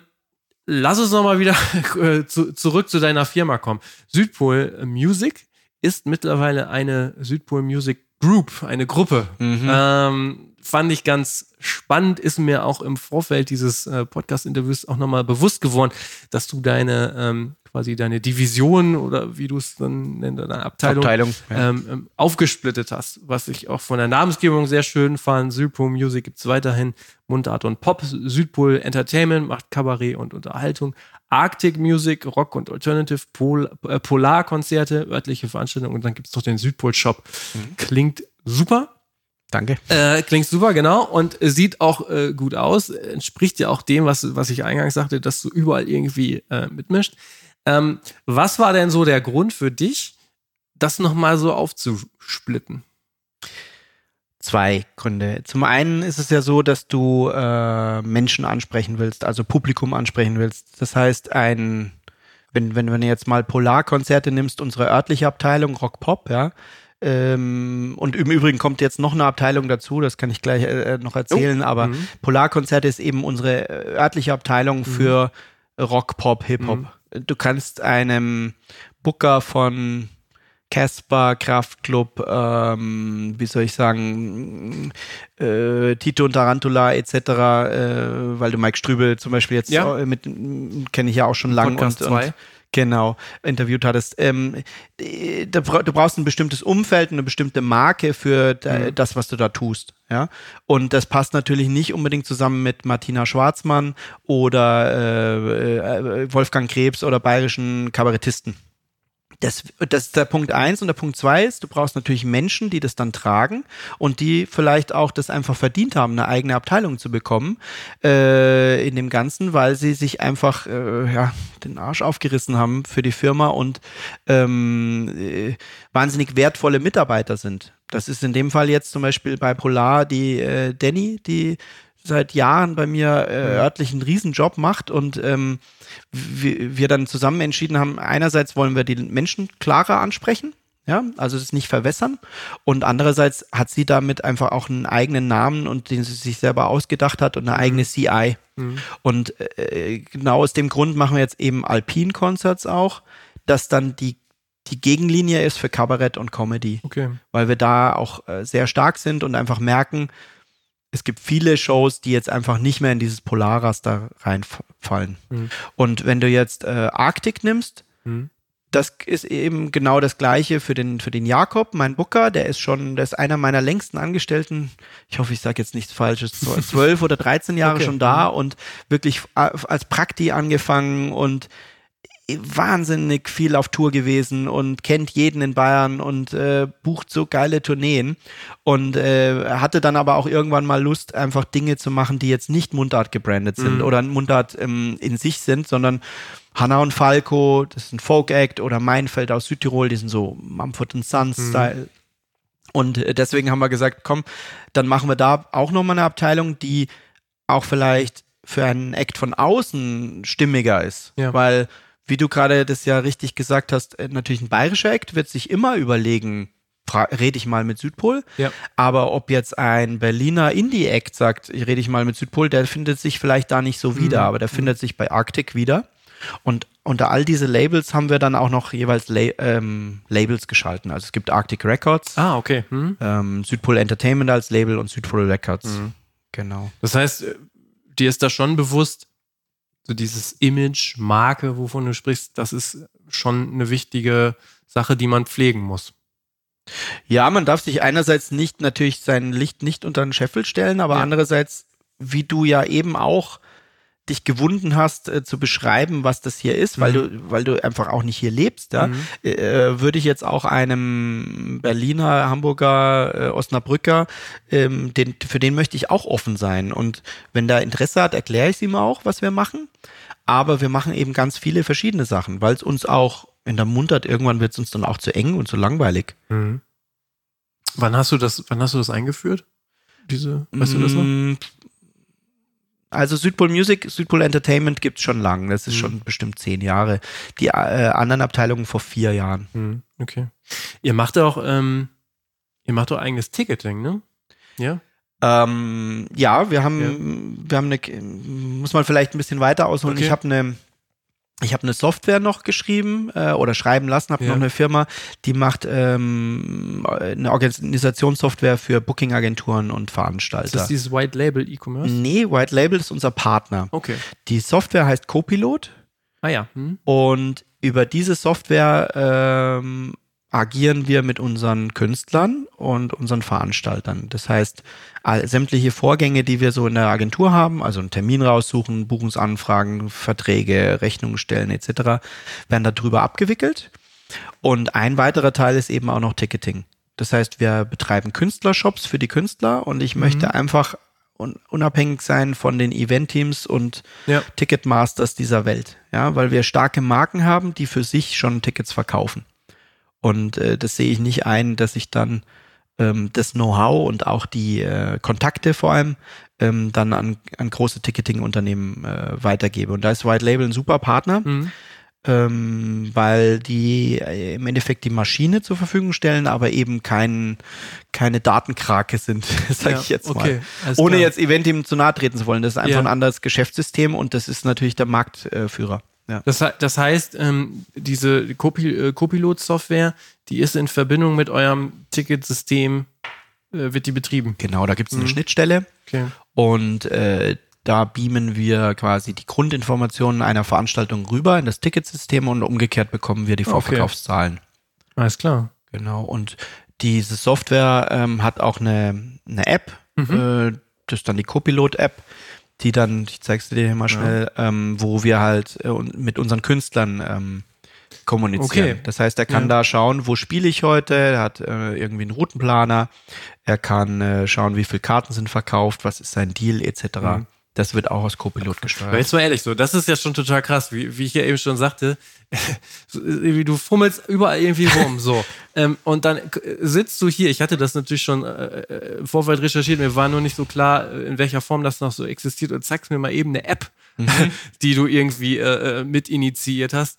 lass uns nochmal wieder äh, zu, zurück zu deiner Firma kommen. Südpol Music ist mittlerweile eine Südpol Music Group, eine Gruppe. Mhm. Ähm, fand ich ganz spannend, ist mir auch im Vorfeld dieses äh, Podcast-Interviews auch nochmal bewusst geworden, dass du deine ähm, quasi deine Division oder wie du es dann nennst, deine Abteilung, Abteilung. Ja. ähm, ähm, aufgesplittet hast, was ich auch von der Namensgebung sehr schön fand. Südpol Music gibt's weiterhin Mundart und Pop, Südpol Entertainment macht Kabarett und Unterhaltung, Arctic Music, Rock und Alternative, Pol äh, Polarkonzerte, örtliche Veranstaltungen und dann gibt's noch den Südpol Shop. Klingt super. Danke. Äh, klingt super, genau. Und sieht auch äh, gut aus. Entspricht ja auch dem, was, was ich eingangs sagte, dass du überall irgendwie äh, mitmischt. Ähm, was war denn so der Grund für dich, das nochmal so aufzusplitten? Zwei Gründe. Zum einen ist es ja so, dass du äh, Menschen ansprechen willst, also Publikum ansprechen willst. Das heißt, ein, wenn, wenn, wenn du jetzt mal Polarkonzerte nimmst, unsere örtliche Abteilung Rock Pop, ja. Ähm, und im Übrigen kommt jetzt noch eine Abteilung dazu, das kann ich gleich äh, noch erzählen, aber Mhm. Polarkonzerte ist eben unsere äh, örtliche Abteilung für Rock, Pop, Hip-Hop. Mhm. Du kannst einem Booker von Casper, Kraftclub, ähm, wie soll ich sagen, äh, Tito und Tarantula etc., äh, weil du Mike Strübel zum Beispiel jetzt Ja. mit kenne ich ja auch schon lange und, und genau interviewt hattest. Ähm, bra- du brauchst ein bestimmtes Umfeld, eine bestimmte Marke für Mhm. das, was du da tust. Ja, und das passt natürlich nicht unbedingt zusammen mit Martina Schwarzmann oder äh, äh, Wolfgang Krebs oder bayerischen Kabarettisten. Das, das ist der Punkt eins und der Punkt zwei ist, du brauchst natürlich Menschen, die das dann tragen und die vielleicht auch das einfach verdient haben, eine eigene Abteilung zu bekommen äh, in dem Ganzen, weil sie sich einfach äh, ja, den Arsch aufgerissen haben für die Firma und ähm, äh, wahnsinnig wertvolle Mitarbeiter sind. Das ist in dem Fall jetzt zum Beispiel bei Polar die äh, Danny, die seit Jahren bei mir äh, örtlich einen Riesenjob macht und ähm, wir, dann zusammen entschieden haben, einerseits wollen wir die Menschen klarer ansprechen, ja, also das nicht verwässern und andererseits hat sie damit einfach auch einen eigenen Namen und den sie sich selber ausgedacht hat und eine eigene CI. Und äh, genau aus dem Grund machen wir jetzt eben Alpine-Concerts auch, dass dann die, die Gegenlinie ist für Kabarett und Comedy Okay. weil wir da auch äh, sehr stark sind und einfach merken, es gibt viele Shows, die jetzt einfach nicht mehr in dieses Polarraster reinfallen. Mhm. Und wenn du jetzt äh, Arctic nimmst, Mhm. das ist eben genau das Gleiche für den, für den Jakob, mein Booker, der ist schon, der ist einer meiner längsten Angestellten. Ich hoffe, ich sage jetzt nichts Falsches, zwölf oder 13 Jahre Okay. schon da und wirklich als Prakti angefangen und wahnsinnig viel auf Tour gewesen und kennt jeden in Bayern und äh, bucht so geile Tourneen und äh, hatte dann aber auch irgendwann mal Lust, einfach Dinge zu machen, die jetzt nicht Mundart gebrandet sind oder Mundart ähm, in sich sind, sondern Hanna und Falco, das ist ein Folk-Act oder Meinfeld aus Südtirol, die sind so Mumford Sons-Style. Und äh, deswegen haben wir gesagt, komm, dann machen wir da auch nochmal eine Abteilung, die auch vielleicht für einen Act von außen stimmiger ist. Ja. Weil, wie du gerade das ja richtig gesagt hast, äh, natürlich ein bayerischer Act wird sich immer überlegen, rede ich mal mit Südpol. Ja. Aber ob jetzt ein Berliner Indie-Act sagt, ich rede ich mal mit Südpol, der findet sich vielleicht da nicht so wieder, aber der findet sich bei Arctic wieder. Und unter all diese Labels haben wir dann auch noch jeweils La ähm, Labels geschalten. Also es gibt Arctic Records, Ah, okay. Hm. ähm, Südpol Entertainment als Label und Südpol Records. Genau. Das heißt, äh, dir ist da schon bewusst, so dieses Image, Marke, wovon du sprichst, das ist schon eine wichtige Sache, die man pflegen muss. Ja, man darf sich einerseits nicht natürlich sein Licht nicht unter den Scheffel stellen, aber Ja. andererseits, wie du ja eben auch dich gewunden hast, äh, zu beschreiben, was das hier ist, weil Mhm. du, weil du einfach auch nicht hier lebst, ja, Mhm. äh, würde ich jetzt auch einem Berliner, Hamburger, äh, Osnabrücker, ähm, den, für den möchte ich auch offen sein. Und wenn der Interesse hat, erkläre ich es ihm auch, was wir machen. Aber wir machen eben ganz viele verschiedene Sachen, weil es uns auch in der Mundart irgendwann wird es uns dann auch zu eng und zu langweilig. Mhm. Wann hast du das, wann hast du das eingeführt? Diese, weißt du das noch? Also Südpol Music, Südpol Entertainment gibt's schon lang. Das ist Mhm. schon bestimmt zehn Jahre. Die äh, anderen Abteilungen vor vier Jahren. Mhm. Okay. Ihr macht auch, ähm, ihr macht auch eigenes Ticketing, ne? Ja. Ähm, ja, wir haben, wir haben eine, muss man vielleicht ein bisschen weiter ausholen. Okay. Ich habe eine, ich habe eine Software noch geschrieben äh, oder schreiben lassen, habe Ja. noch eine Firma, die macht ähm, eine Organisationssoftware für Booking-Agenturen und Ist Veranstalter. das dieses White Label E-Commerce? nee, White Label ist unser Partner. Okay. Die Software heißt Copilot. Ah ja. Hm? Und über diese Software ähm, agieren wir mit unseren Künstlern und unseren Veranstaltern. Das heißt, all, sämtliche Vorgänge, die wir so in der Agentur haben, also einen Termin raussuchen, Buchungsanfragen, Verträge, Rechnungen stellen etc., werden darüber abgewickelt. Und ein weiterer Teil ist eben auch noch Ticketing. Das heißt, wir betreiben Künstlershops für die Künstler und ich möchte einfach un unabhängig sein von den Eventteams und Ja. Ticketmasters dieser Welt, ja, weil wir starke Marken haben, die für sich schon Tickets verkaufen. Und äh, das sehe ich nicht ein, dass ich dann ähm, das Know-how und auch die äh, Kontakte vor allem ähm, dann an, an große Ticketing-Unternehmen äh, weitergebe. Und da ist White Label ein super Partner, Mhm. ähm, weil die äh, im Endeffekt die Maschine zur Verfügung stellen, aber eben kein, keine Datenkrake sind, sage Ja, ich jetzt mal. okay, alles Ohne klar. jetzt Event-Team zu nahe treten zu wollen. Das ist einfach Ja. ein anderes Geschäftssystem und das ist natürlich der Marktführer. Ja. Das, das heißt, ähm, diese Copilot-Software, die ist in Verbindung mit eurem Ticketsystem, äh, wird die betrieben. Genau, da gibt es eine Mhm. Schnittstelle Okay. und äh, da beamen wir quasi die Grundinformationen einer Veranstaltung rüber in das Ticketsystem und umgekehrt bekommen wir die Okay. Vorverkaufszahlen. Alles klar. Genau. Und diese Software ähm, hat auch eine, eine App, Mhm. äh, das ist dann die Copilot-App, die dann, ich zeig's dir hier mal schnell, ähm, wo wir halt äh, mit unseren Künstlern ähm, kommunizieren. Okay. Das heißt, er kann Ja. da schauen, wo spiele ich heute, er hat äh, irgendwie einen Routenplaner, er kann äh, schauen, wie viele Karten sind verkauft, was ist sein Deal etc. Mhm. Das wird auch aus Copilot Aber gesteuert. jetzt mal ehrlich, so, das ist ja schon total krass, wie, wie ich ja eben schon sagte. irgendwie du fummelst überall irgendwie rum, so. Ähm, und dann k- sitzt du hier. Ich hatte das natürlich schon äh, äh, im Vorfeld recherchiert. Mir war nur nicht so klar, äh, in welcher Form das noch so existiert. Und zeigst mir mal eben eine App, die du irgendwie äh, äh, mit initiiert hast.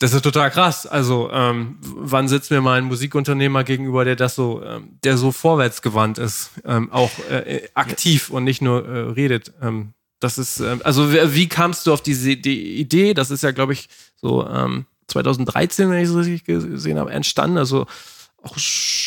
Das ist total krass. Also, ähm, wann sitzt mir mal ein Musikunternehmer gegenüber, der das so, ähm, der so vorwärtsgewandt ist, ähm, auch äh, äh, aktiv und nicht nur äh, redet. Ähm, das ist, ähm, also wie, wie kamst du auf diese die Idee? Das ist ja, glaube ich, so ähm, 2013, wenn ich es richtig gesehen habe, entstanden. Also auch,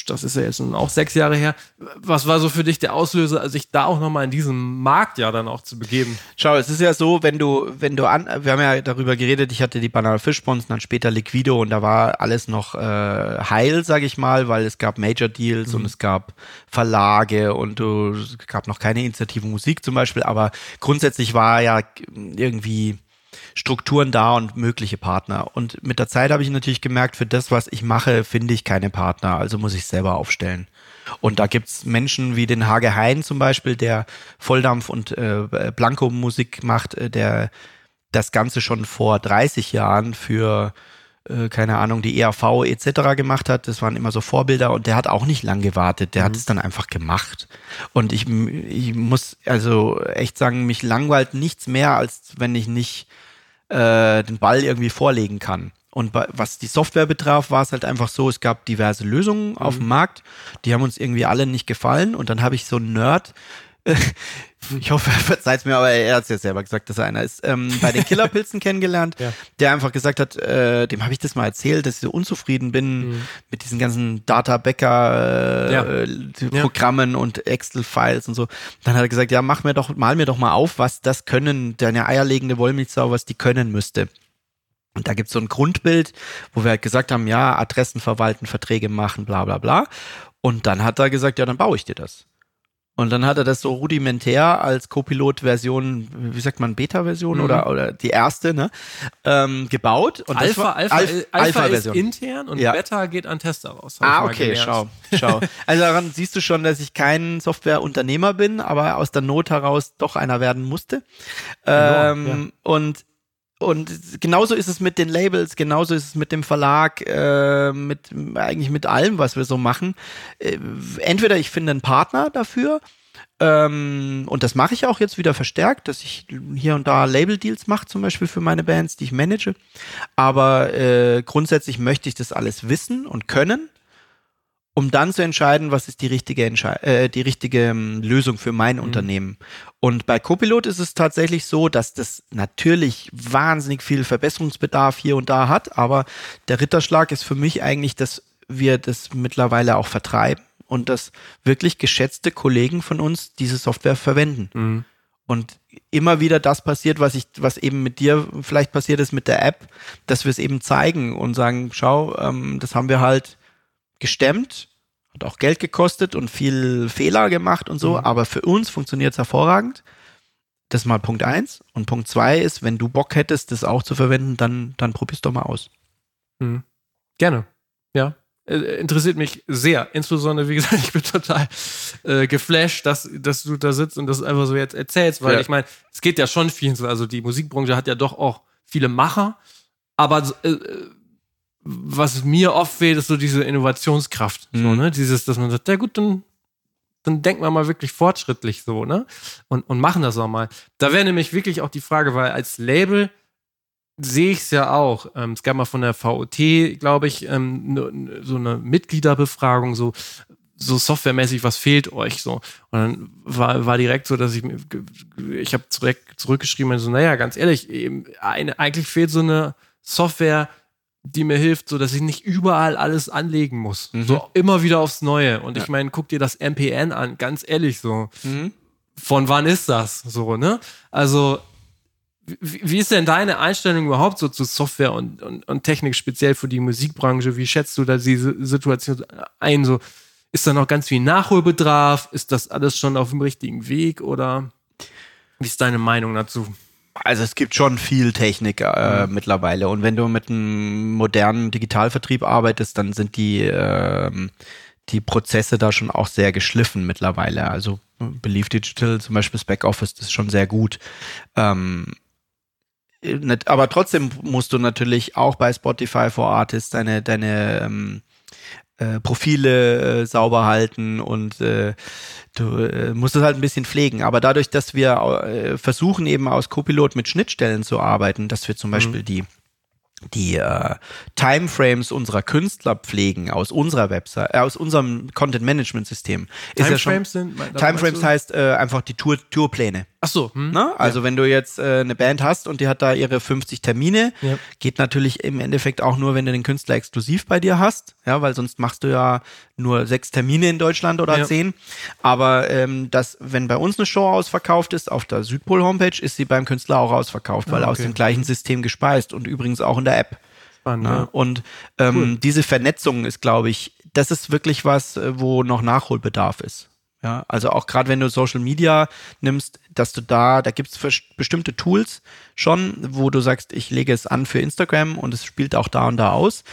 das ist ja jetzt nun auch sechs Jahre her. Was war so für dich der Auslöser, sich da auch nochmal in diesem Markt ja dann auch zu begeben? Schau, es ist ja so, wenn du, wenn du an, wir haben ja darüber geredet, ich hatte die Banana Fish Bonds, dann später Liquido und da war alles noch äh, heil, sag ich mal, weil es gab Major Deals und es gab Verlage und du, es gab noch keine Initiative Musik zum Beispiel, aber grundsätzlich war ja irgendwie Strukturen da und mögliche Partner. Und mit der Zeit habe ich natürlich gemerkt, für das, was ich mache, finde ich keine Partner, also muss ich selber aufstellen. Und da gibt's Menschen wie den Hage Hein zum Beispiel, der Volldampf und äh, Blanko-Musik macht, äh, der das Ganze schon vor 30 Jahren für, äh, keine Ahnung, die ERV etc. gemacht hat. Das waren immer so Vorbilder und der hat auch nicht lang gewartet. Der hat es dann einfach gemacht. Und ich, ich muss also echt sagen, mich langweilt nichts mehr, als wenn ich nicht äh, den Ball irgendwie vorlegen kann. Und was die Software betraf, war es halt einfach so, es gab diverse Lösungen auf dem Markt, die haben uns irgendwie alle nicht gefallen und dann habe ich so einen Nerd, ich hoffe, er verzeiht mir, aber er hat es ja selber gesagt, dass er einer ist, ähm, bei den Killerpilzen kennengelernt, Ja. der einfach gesagt hat, äh, dem habe ich das mal erzählt, dass ich so unzufrieden bin mit diesen ganzen Data-Backer äh, Ja. Ja. Programmen und Excel-Files und so. Dann hat er gesagt, ja, mach mir doch, mal mir doch mal auf, was das können, deine eierlegende Wollmilchsau, was die können müsste. Und da gibt's so ein Grundbild, wo wir halt gesagt haben, ja, Adressen verwalten, Verträge machen, bla bla bla. Und dann hat er gesagt, ja, dann baue ich dir das. Und dann hat er das so rudimentär als Copilot-Version, wie sagt man, Beta-Version Mhm. oder, oder die erste, ne, ähm, gebaut. Und Alpha, war- Alpha, Alpha, Alpha, ist intern und Ja. Beta geht an Tester raus. Ah, okay, schau, schau. Also daran siehst du schon, dass ich kein Softwareunternehmer bin, aber aus der Not heraus doch einer werden musste. Ähm, Und und genauso ist es mit den Labels, genauso ist es mit dem Verlag, äh, mit eigentlich mit allem, was wir so machen. Äh, entweder ich finde einen Partner dafür, ähm, und das mache ich auch jetzt wieder verstärkt, dass ich hier und da Label-Deals mache, zum Beispiel für meine Bands, die ich manage. Aber äh, grundsätzlich möchte ich das alles wissen und können, um dann zu entscheiden, was ist die richtige, Entschei äh, die richtige ähm, Lösung für mein Unternehmen. Und bei Copilot ist es tatsächlich so, dass das natürlich wahnsinnig viel Verbesserungsbedarf hier und da hat, aber der Ritterschlag ist für mich eigentlich, dass wir das mittlerweile auch vertreiben und dass wirklich geschätzte Kollegen von uns diese Software verwenden. Mhm. Und immer wieder das passiert, was ich, was eben mit dir vielleicht passiert ist mit der App, dass wir es eben zeigen und sagen, schau, ähm, das haben wir halt gestemmt, hat auch Geld gekostet und viel Fehler gemacht und so, Mhm. aber für uns funktioniert es hervorragend. Das ist mal Punkt eins. Und Punkt zwei ist, wenn du Bock hättest, das auch zu verwenden, dann, dann probier's doch mal aus. Mhm. Gerne. Ja. Äh, interessiert mich sehr. Insbesondere, wie gesagt, ich bin total äh, geflasht, dass, dass du da sitzt und das einfach so jetzt erzählst, weil Ja. ich meine, es geht ja schon vielen so. Also die Musikbranche hat ja doch auch viele Macher, aber äh, was mir oft fehlt, ist so diese Innovationskraft. So, Mhm. ne? Dieses, dass man sagt, ja gut, dann, dann denken wir mal wirklich fortschrittlich so, ne? Und, und machen das auch mal. Da wäre nämlich wirklich auch die Frage, weil als Label sehe ich es ja auch. Ähm, es gab mal von der VOT, glaube ich, ähm, ne- so eine Mitgliederbefragung, so so softwaremäßig, was fehlt euch so? Und dann war, war direkt so, dass ich, ich habe zurück, zurückgeschrieben so, naja, ganz ehrlich, eben, eine, eigentlich fehlt so eine Software, die mir hilft, so dass ich nicht überall alles anlegen muss. Mhm. So immer wieder aufs Neue. Und ja. ich meine, guck dir das MPN an, ganz ehrlich so. Mhm. Von wann ist das? So, ne? Also, wie, wie ist denn deine Einstellung überhaupt so zu Software und, und, und Technik, speziell für die Musikbranche? Wie schätzt du da diese Situation ein? So, ist da noch ganz viel Nachholbedarf? Ist das alles schon auf dem richtigen Weg oder wie ist deine Meinung dazu? Also es gibt schon viel Technik äh, mhm. mittlerweile und wenn du mit einem modernen Digitalvertrieb arbeitest, dann sind die äh, die Prozesse da schon auch sehr geschliffen mittlerweile. Also Believe Digital, zum Beispiel das Backoffice, das ist schon sehr gut. Ähm, aber trotzdem musst du natürlich auch bei Spotify for Artists deine, deine ähm, äh, Profile äh, sauber halten und äh, du äh, musst es halt ein bisschen pflegen. Aber dadurch, dass wir äh, versuchen eben aus Copilot mit Schnittstellen zu arbeiten, dass wir zum mhm. Beispiel die die äh, Timeframes unserer Künstler pflegen aus unserer Website, äh, aus unserem Content Management System. Timeframes ja sind Timeframes heißt äh, einfach die Tour Tourpläne. Ach so. Hm? Ne? Also ja. wenn du jetzt äh, eine Band hast und die hat da ihre 50 Termine, ja. geht natürlich im Endeffekt auch nur, wenn du den Künstler exklusiv bei dir hast, ja, weil sonst machst du ja nur sechs Termine in Deutschland oder zehn. Aber ähm, das, wenn bei uns eine Show ausverkauft ist, auf der Südpol Homepage, ist sie beim Künstler auch ausverkauft, weil ah, okay. aus dem gleichen System gespeist und übrigens auch in der App. Spannend, ne? ja. Und ähm, cool. diese Vernetzung ist, glaube ich, das ist wirklich was, äh, wo noch Nachholbedarf ist. Ja, also auch gerade wenn du Social Media nimmst, dass du da, da gibt es bestimmte Tools schon, wo du sagst, ich lege es an für Instagram und es spielt auch da und da aus.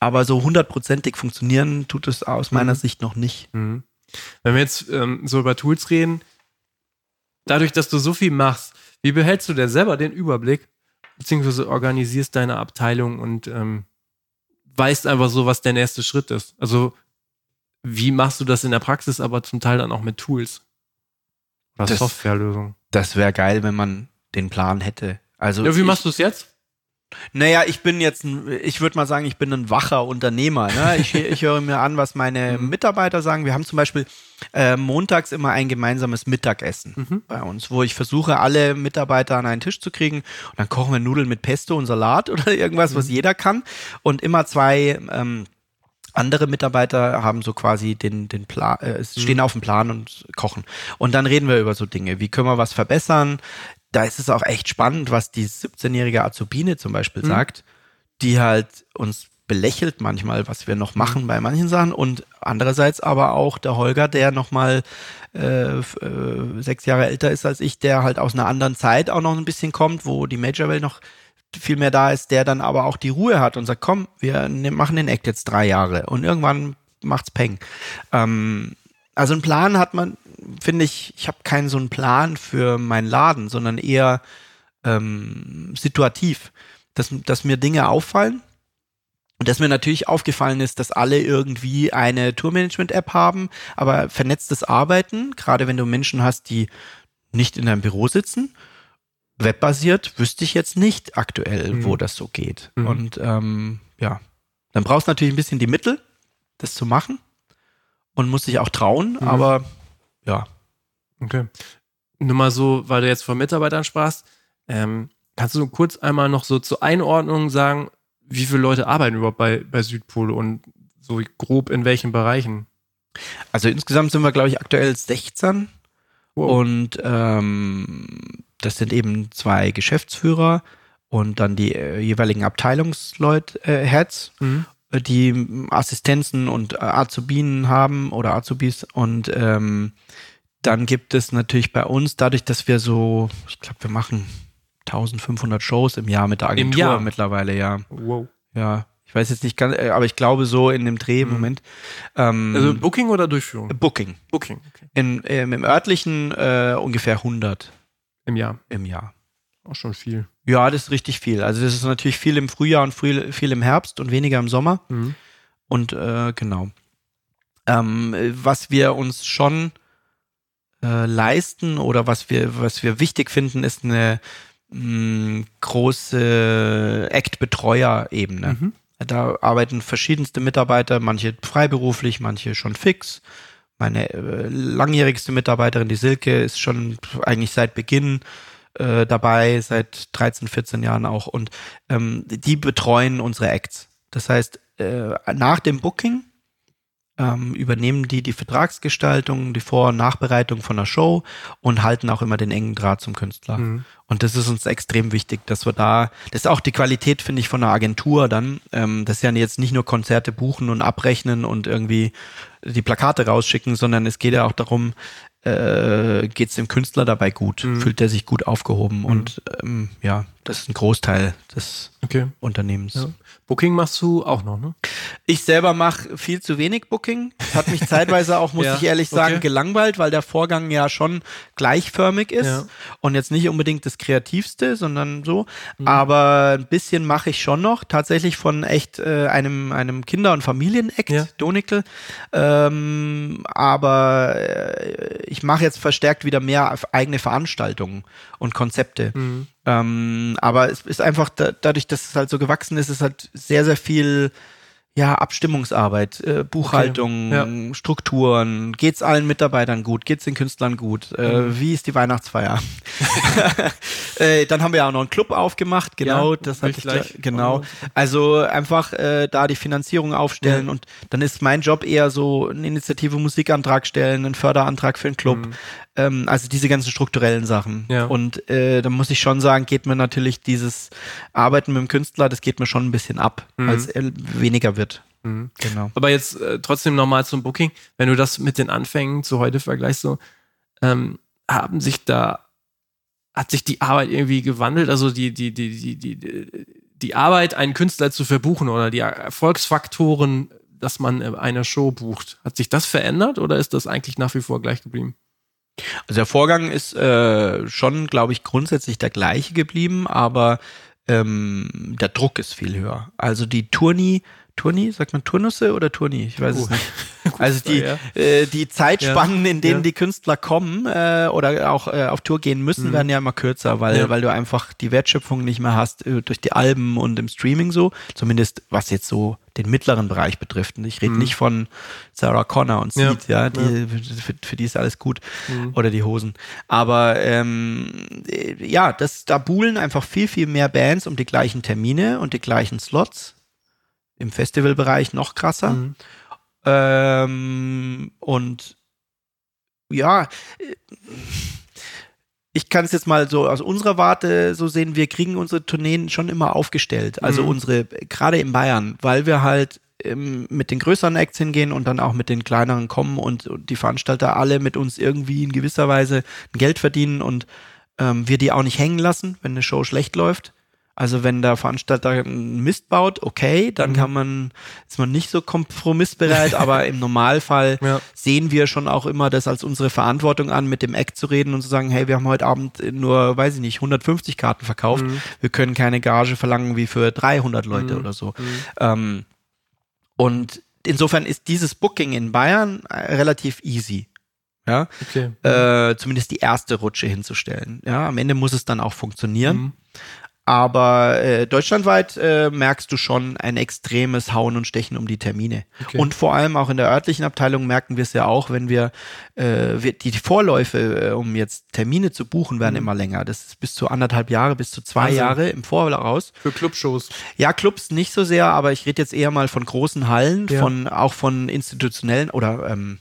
Aber so hundertprozentig funktionieren tut es aus meiner mhm. Sicht noch nicht. Mhm. Wenn wir jetzt ähm, so über Tools reden, dadurch, dass du so viel machst, wie behältst du dir selber den Überblick, beziehungsweise organisierst deine Abteilung und ähm, weißt einfach so, was der nächste Schritt ist? Also wie machst du das in der Praxis, aber zum Teil dann auch mit Tools? Oder das, Softwarelösungen? Das wäre geil, wenn man den Plan hätte. Also ja, wie ich, machst du es jetzt? Naja, ich bin jetzt, ich würde mal sagen, ich bin ein wacher Unternehmer. Ne? Ich, ich höre mir an, was meine mhm. Mitarbeiter sagen. Wir haben zum Beispiel äh, montags immer ein gemeinsames Mittagessen mhm. bei uns, wo ich versuche, alle Mitarbeiter an einen Tisch zu kriegen. Und dann kochen wir Nudeln mit Pesto und Salat oder irgendwas, mhm. was jeder kann. Und immer zwei ähm, andere Mitarbeiter haben so quasi den, den Plan, äh, stehen mhm. auf dem Plan und kochen. Und dann reden wir über so Dinge. Wie können wir was verbessern? Da ist es auch echt spannend, was die 17-jährige Azubine zum Beispiel mhm. sagt, die halt uns belächelt manchmal, was wir noch machen mhm. bei manchen Sachen und andererseits aber auch der Holger, der nochmal äh, äh, sechs Jahre älter ist als ich, der halt aus einer anderen Zeit auch noch ein bisschen kommt, wo die Major Welt noch viel mehr da ist, der dann aber auch die Ruhe hat und sagt, komm, wir ne, machen den Act jetzt drei Jahre und irgendwann macht's Peng. Ähm, also einen Plan hat man, finde ich, ich habe keinen so einen Plan für meinen Laden, sondern eher ähm, situativ, dass, dass mir Dinge auffallen und dass mir natürlich aufgefallen ist, dass alle irgendwie eine Tourmanagement-App haben, aber vernetztes Arbeiten, gerade wenn du Menschen hast, die nicht in deinem Büro sitzen, webbasiert wüsste ich jetzt nicht aktuell, mhm. wo das so geht. Mhm. Und ähm, ja, dann brauchst du natürlich ein bisschen die Mittel, das zu machen und musst dich auch trauen, mhm. aber ja. Okay. Nur mal so, weil du jetzt von Mitarbeitern sprachst, ähm, kannst du kurz einmal noch so zur Einordnung sagen, wie viele Leute arbeiten überhaupt bei, bei Südpol und so grob in welchen Bereichen? Also insgesamt sind wir, glaube ich, aktuell 16. Wow. Und ähm, das sind eben zwei Geschäftsführer und dann die äh, jeweiligen Abteilungsleute, äh, Heads, mhm. Die Assistenzen und Azubinen haben oder Azubis und ähm, dann gibt es natürlich bei uns, dadurch, dass wir so, ich glaube, wir machen 1500 Shows im Jahr mit der Agentur mittlerweile, ja. Wow. Ja, ich weiß jetzt nicht ganz, äh, aber ich glaube so in dem Dreh im mhm. Moment. Ähm, also Booking oder Durchführung? Booking. Booking, okay. In, ähm, Im örtlichen äh, ungefähr 100. Im Jahr. Im Jahr. Auch schon viel. Ja, das ist richtig viel. Also das ist natürlich viel im Frühjahr und viel, viel im Herbst und weniger im Sommer. Mhm. Und äh, genau. Ähm, was wir uns schon äh, leisten oder was wir, was wir wichtig finden, ist eine mh, mm, große Act-Betreuer-Ebene. Mhm. Da arbeiten verschiedenste Mitarbeiter, manche freiberuflich, manche schon fix meine äh, langjährigste Mitarbeiterin, die Silke, ist schon eigentlich seit Beginn äh, dabei, seit 13, 14 Jahren auch. Und ähm, die betreuen unsere Acts. Das heißt, äh, nach dem Booking ähm, übernehmen die die Vertragsgestaltung, die Vor- und Nachbereitung von der Show und halten auch immer den engen Draht zum Künstler. Mhm. Und das ist uns extrem wichtig, dass wir da, das ist auch die Qualität, finde ich, von einer Agentur dann, ähm, dass ja jetzt nicht nur Konzerte buchen und abrechnen und irgendwie die Plakate rausschicken, sondern es geht ja auch darum, äh, geht es dem Künstler dabei gut, Mhm. fühlt er sich gut aufgehoben? Und ähm, ja, das ist ein Großteil des Okay. Unternehmens. Ja. Booking machst du auch noch, ne? Ich selber mache viel zu wenig Booking. Das hat mich zeitweise auch, muss Ja, ich ehrlich sagen, okay. gelangweilt, weil der Vorgang ja schon gleichförmig ist Ja. und jetzt nicht unbedingt das Kreativste, sondern so. Mhm. Aber ein bisschen mache ich schon noch, tatsächlich von echt äh, einem, einem Kinder- und Familienakt, Ja. Donikel. Ähm, aber äh, ich mache jetzt verstärkt wieder mehr auf eigene Veranstaltungen und Konzepte. Mhm. Ähm, aber es ist einfach da, dadurch, dass es halt so gewachsen ist, ist halt sehr, sehr viel ja, Abstimmungsarbeit, äh, Buchhaltung, Ja. Strukturen, geht's allen Mitarbeitern gut, geht's den Künstlern gut, äh, Mhm. wie ist die Weihnachtsfeier? äh, dann haben wir ja auch noch einen Club aufgemacht, genau, Ja, das hatte ich ich gleich gleich, genau. auch Also einfach äh, da die Finanzierung aufstellen Ja. und dann ist mein Job eher so eine Initiative Musikantrag stellen, einen Förderantrag für einen Club, ähm, also diese ganzen strukturellen Sachen. Mhm. Ja. Und äh, da muss ich schon sagen, geht mir natürlich dieses Arbeiten mit dem Künstler, das geht mir schon ein bisschen ab, Mhm. äh, weniger wird. Mhm. Genau. Aber jetzt äh, trotzdem nochmal zum Booking, wenn du das mit den Anfängen zu heute vergleichst, so, ähm, haben sich da, hat sich die Arbeit irgendwie gewandelt? Also die, die, die, die, die, die Arbeit, einen Künstler zu verbuchen oder die Erfolgsfaktoren, dass man eine Show bucht, hat sich das verändert oder ist das eigentlich nach wie vor gleich geblieben? Also der Vorgang ist äh, schon, glaube ich, grundsätzlich der gleiche geblieben, aber ähm, der Druck ist viel höher. Also die Turni, Turni, sagt man Turnusse oder Turni? Ich weiß es Oh. nicht. Also die, Ja. äh, die Zeitspannen, in denen Ja. die Künstler kommen äh, oder auch äh, auf Tour gehen müssen, Mhm. werden ja immer kürzer, weil, weil du einfach die Wertschöpfung nicht mehr hast äh, durch die Alben und im Streaming so. Zumindest was jetzt so den mittleren Bereich betrifft. Und ich rede Mhm. nicht von Sarah Connor und. Seed, ja, die, Für, für die ist alles gut. Mhm. Oder die Hosen. Aber ähm, äh, ja, das, da buhlen einfach viel, viel mehr Bands um die gleichen Termine und die gleichen Slots. Im Festivalbereich noch krasser. Mhm. Ähm, und ja, ich kann es jetzt mal so aus unserer Warte so sehen, wir kriegen unsere Tourneen schon immer aufgestellt. Also Mhm. unsere, gerade in Bayern, weil wir halt ähm, mit den größeren Acts hingehen und dann auch mit den kleineren kommen und, und die Veranstalter alle mit uns irgendwie in gewisser Weise Geld verdienen und ähm, wir die auch nicht hängen lassen, wenn eine Show schlecht läuft. Also wenn der Veranstalter einen Mist baut, okay, dann Mhm. kann man, ist man nicht so kompromissbereit, aber im Normalfall Ja. sehen wir schon auch immer das als unsere Verantwortung an, mit dem Act zu reden und zu sagen, hey, wir haben heute Abend nur, weiß ich nicht, 150 Karten verkauft. Mhm. Wir können keine Gage verlangen wie für 300 Leute Mhm. oder so. Mhm. Ähm, und insofern ist dieses Booking in Bayern äh, relativ easy. Ja, Okay. äh, zumindest die erste Rutsche hinzustellen. Ja, am Ende muss es dann auch funktionieren. Mhm. Aber äh, deutschlandweit äh, merkst du schon ein extremes Hauen und Stechen um die Termine. Okay. Und vor allem auch in der örtlichen Abteilung merken wir es ja auch, wenn wir, äh, wir die, Vorläufe, äh, um jetzt Termine zu buchen, werden Mhm. immer länger. Das ist bis zu anderthalb Jahre, bis zu zwei Wahnsinn. Jahre im Voraus. Für Clubshows. Ja, Clubs nicht so sehr, aber ich rede jetzt eher mal von großen Hallen, Ja. von auch von institutionellen oder ähm,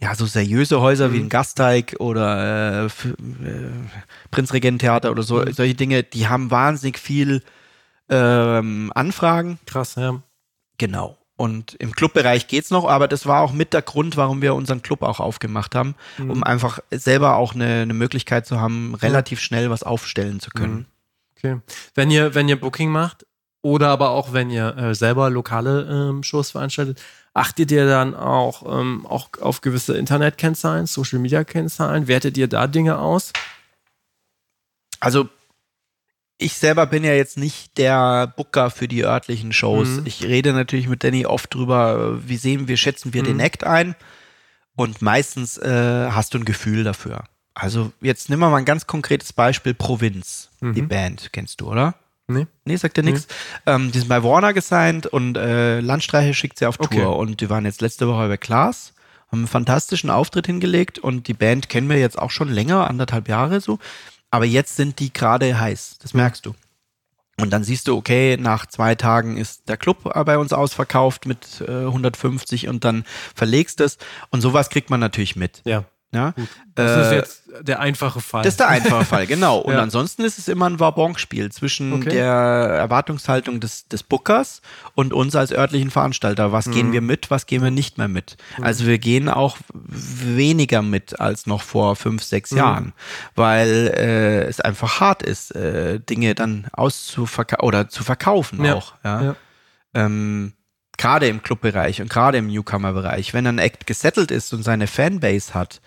ja, so seriöse Häuser Mhm. wie ein Gasteig oder äh, äh, Prinzregententheater oder so, Mhm. solche Dinge, die haben wahnsinnig viel ähm, Anfragen. Krass, ja. Genau. Und im Clubbereich geht's noch, aber das war auch mit der Grund, warum wir unseren Club auch aufgemacht haben, Mhm. um einfach selber auch eine, eine Möglichkeit zu haben, relativ schnell was aufstellen zu können. Okay. Wenn ihr, wenn ihr Booking macht oder aber auch wenn ihr äh, selber lokale ähm, Shows veranstaltet, achtet ihr dann auch, ähm, auch auf gewisse Internet-Kennzahlen, Social-Media-Kennzahlen? Wertet ihr da Dinge aus? Also ich selber bin ja jetzt nicht der Booker für die örtlichen Shows. Mhm. Ich rede natürlich mit Danny oft drüber, wie sehen wir, schätzen wir Mhm. den Act ein und meistens äh, hast du ein Gefühl dafür. Also jetzt nehmen wir mal ein ganz konkretes Beispiel, Provinz, Mhm. die Band, kennst du, oder? Nee. Nee, sagt dir nichts. Ähm, die sind bei Warner gesigned und äh, Landstreiche schickt sie auf Tour Okay. und die waren jetzt letzte Woche bei Klaas haben einen fantastischen Auftritt hingelegt und die Band kennen wir jetzt auch schon länger, anderthalb Jahre so. Aber jetzt sind die gerade heiß, das merkst du. Und dann siehst du, okay, nach zwei Tagen ist der Club bei uns ausverkauft mit äh, 150 und dann verlegst es. Und sowas kriegt man natürlich mit. Ja. Ja? Das Äh, ist jetzt der einfache Fall. das ist der einfache Fall, genau. Und Ja. ansonsten ist es immer ein Wabonk-Spiel zwischen Okay. der Erwartungshaltung des, des Bookers und uns als örtlichen Veranstalter. Was Mhm. gehen wir mit, was gehen wir nicht mehr mit? Also wir gehen auch weniger mit als noch vor fünf, sechs Mhm. Jahren, weil äh, es einfach hart ist, äh, Dinge dann auszuverkaufen oder zu verkaufen Ja. auch. Ja. Ja. Ähm, gerade im Clubbereich und gerade im Newcomer-Bereich, wenn ein Act gesettelt ist und seine Fanbase hat,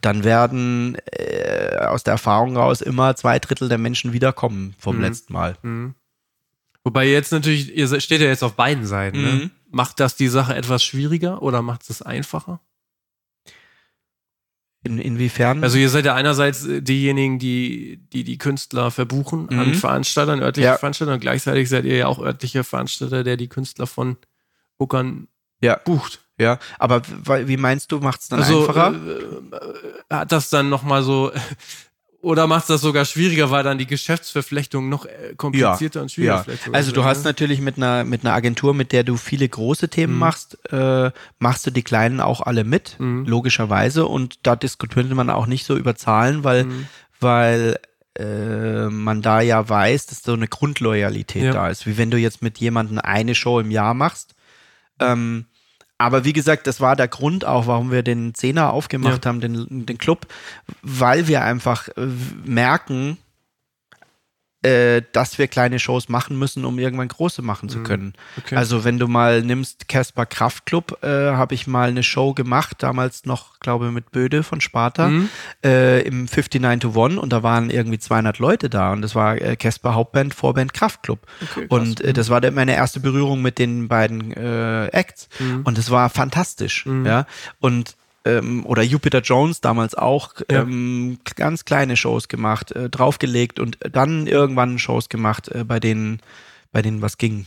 dann werden äh, aus der Erfahrung raus immer zwei Drittel der Menschen wiederkommen vom Mhm. letzten Mal. Mhm. Wobei jetzt natürlich, ihr steht ja jetzt auf beiden Seiten. Ne? Mhm. Macht das die Sache etwas schwieriger oder macht es einfacher? In, inwiefern? Also ihr seid ja einerseits äh, diejenigen, die die, die Künstler verbuchen an Mhm. Veranstaltern, örtliche Ja. Veranstalter und gleichzeitig seid ihr ja auch örtliche Veranstalter, der die Künstler von Bookern Ja. bucht. Ja, aber wie meinst du, macht es dann also einfacher? äh, hat das dann nochmal so oder macht es das sogar schwieriger, weil dann die Geschäftsverflechtung noch äh, komplizierter und schwieriger Ja, vielleicht also du hast natürlich mit einer, mit einer Agentur, mit der du viele große Themen Mhm. machst, äh, machst du die kleinen auch alle mit, Mhm. logischerweise. Und da diskutiert man auch nicht so über Zahlen, weil, Mhm. weil äh, man da ja weiß, dass so eine Grundloyalität Ja. da ist. Wie wenn du jetzt mit jemandem eine Show im Jahr machst. Ähm, aber wie gesagt, das war der Grund auch, warum wir den Zehner aufgemacht Ja. haben, den, den Club, weil wir einfach äh, merken, äh, dass wir kleine Shows machen müssen, um irgendwann große machen zu Mhm. können. Okay. Also wenn du mal nimmst, Casper Kraftclub, äh, habe ich mal eine Show gemacht, damals noch, glaube mit Böde von Sparta, Mhm. äh, im 59 to One und da waren irgendwie 200 Leute da und das war äh, Casper Hauptband, Vorband Kraftclub. Okay, und äh, das war meine erste Berührung mit den beiden Acts Mhm. und es war fantastisch, Mhm. ja. Und ähm, oder Jupiter Jones damals auch Ja. ähm, ganz kleine Shows gemacht, äh, draufgelegt und dann irgendwann Shows gemacht, äh, bei denen, bei denen was ging.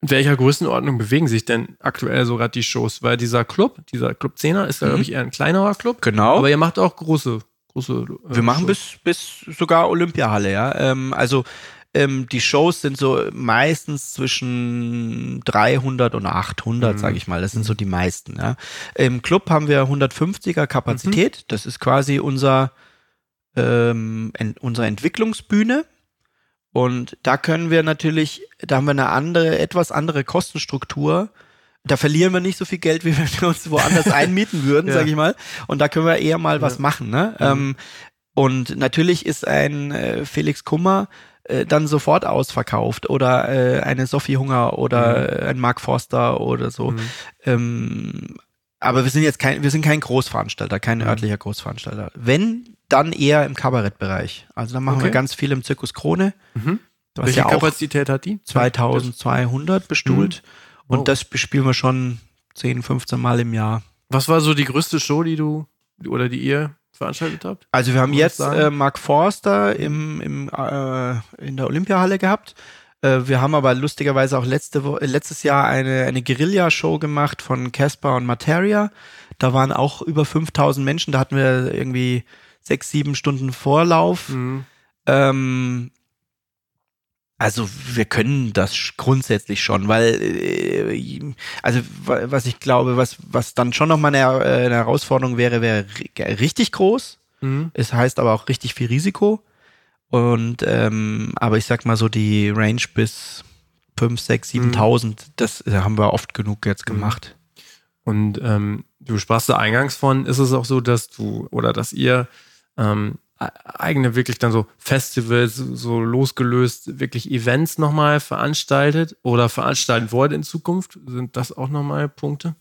In welcher Größenordnung bewegen sich denn aktuell so gerade die Shows? Weil dieser Club, dieser Club 10er, ist ja, Mhm. glaube ich, eher ein kleinerer Club. Genau. Aber ihr macht auch große, große. äh, Wir machen Shows. bis, bis sogar Olympiahalle, ja. Ähm, also ähm, die Shows sind so meistens zwischen 300 und 800, Mhm. sage ich mal. Das sind so die meisten. Ja. Im Club haben wir 150er Kapazität. Das ist quasi unser, ähm, en, unsere Entwicklungsbühne. Und da können wir natürlich, da haben wir eine andere, etwas andere Kostenstruktur. Da verlieren wir nicht so viel Geld, wie wenn wir uns woanders einmieten würden, Ja. sag ich mal. Und da können wir eher mal was Ja. machen. Ne? Mhm. Ähm, und natürlich ist ein äh, Felix Kummer äh, dann sofort ausverkauft oder äh, eine Sophie Hunger oder äh, ein Mark Forster oder so. Mhm. Ähm, aber wir sind jetzt kein, wir sind kein Großveranstalter, kein Mhm. örtlicher Großveranstalter. Wenn, dann eher im Kabarettbereich. Also da machen wir Okay. ganz viel im Zirkus Krone, Mhm. Welche ja auch Kapazität hat die? 2200 bestuhlt. Wow. Und das bespielen wir schon 10, 15 Mal im Jahr. Was war so die größte Show, die du oder die ihr veranstaltet habt? Also wir haben jetzt äh, Mark Forster im, im, äh, in der Olympiahalle gehabt. Äh, wir haben aber lustigerweise auch letzte Wo äh, letztes Jahr eine, eine Guerilla-Show gemacht von Casper und Materia. Da waren auch über 5000 Menschen. Da hatten wir irgendwie sechs, sieben Stunden Vorlauf. Mhm. Ähm, also wir können das grundsätzlich schon, weil äh, also wa- was ich glaube, was was dann schon noch mal eine, äh, eine Herausforderung wäre, wäre ri- richtig groß. Mhm. Es heißt aber auch richtig viel Risiko. Und ähm, aber ich sag mal so die Range bis 5, 6, 7.000, das äh, haben wir oft genug jetzt Mhm. gemacht. Und ähm, du sprachst da eingangs von, ist es auch so, dass du oder dass ihr ähm, eigene wirklich dann so Festivals, so losgelöst, wirklich Events nochmal veranstaltet oder veranstalten wollt in Zukunft? Sind das auch nochmal Punkte?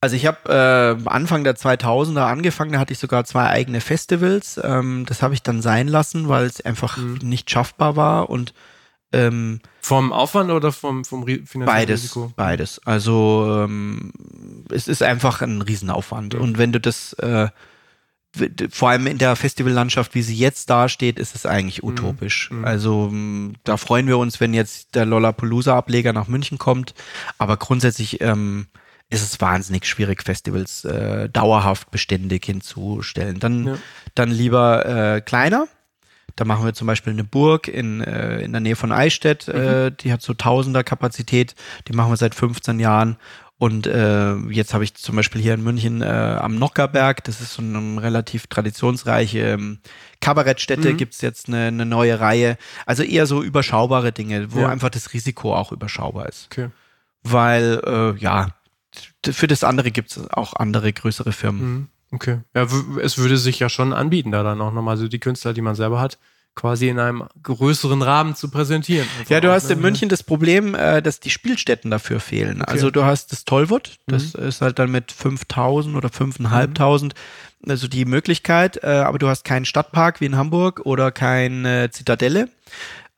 Also ich habe äh, Anfang der 2000er angefangen, da hatte ich sogar zwei eigene Festivals. Ähm, das habe ich dann sein lassen, weil es einfach Mhm. nicht schaffbar war und ähm, Vom Aufwand oder vom, vom finanziellen beides, Risiko? beides. Also ähm, es ist einfach ein Riesenaufwand. Mhm. Und wenn du das äh, vor allem in der Festivallandschaft, wie sie jetzt dasteht, ist es eigentlich utopisch. Mhm. Also m, da freuen wir uns, wenn jetzt der Lollapalooza-Ableger nach München kommt. Aber grundsätzlich ähm, ist es wahnsinnig schwierig, Festivals äh, dauerhaft beständig hinzustellen. Dann, ja. dann lieber äh, kleiner. Da machen wir zum Beispiel eine Burg in, äh, in der Nähe von Eichstätt, mhm. äh, die hat so Tausender Kapazität, die machen wir seit 15 Jahren. Und äh, jetzt habe ich zum Beispiel hier in München äh, am Nockerberg, das ist so eine relativ traditionsreiche ähm, Kabarettstätte, mhm. gibt es jetzt eine, eine neue Reihe. Also eher so überschaubare Dinge, wo ja. einfach das Risiko auch überschaubar ist. Okay. Weil, äh, ja, für das andere gibt es auch andere größere Firmen. Mhm. Okay. Ja, es würde sich ja schon anbieten, da dann auch nochmal so die Künstler, die man selber hat, quasi in einem größeren Rahmen zu präsentieren. Ja, du hast in München das Problem, äh, dass die Spielstätten dafür fehlen. Okay. Also du hast das Tollwood, das mhm. ist halt dann mit 5000 oder 5500, mhm. also die Möglichkeit, äh, aber du hast keinen Stadtpark wie in Hamburg oder keine Zitadelle.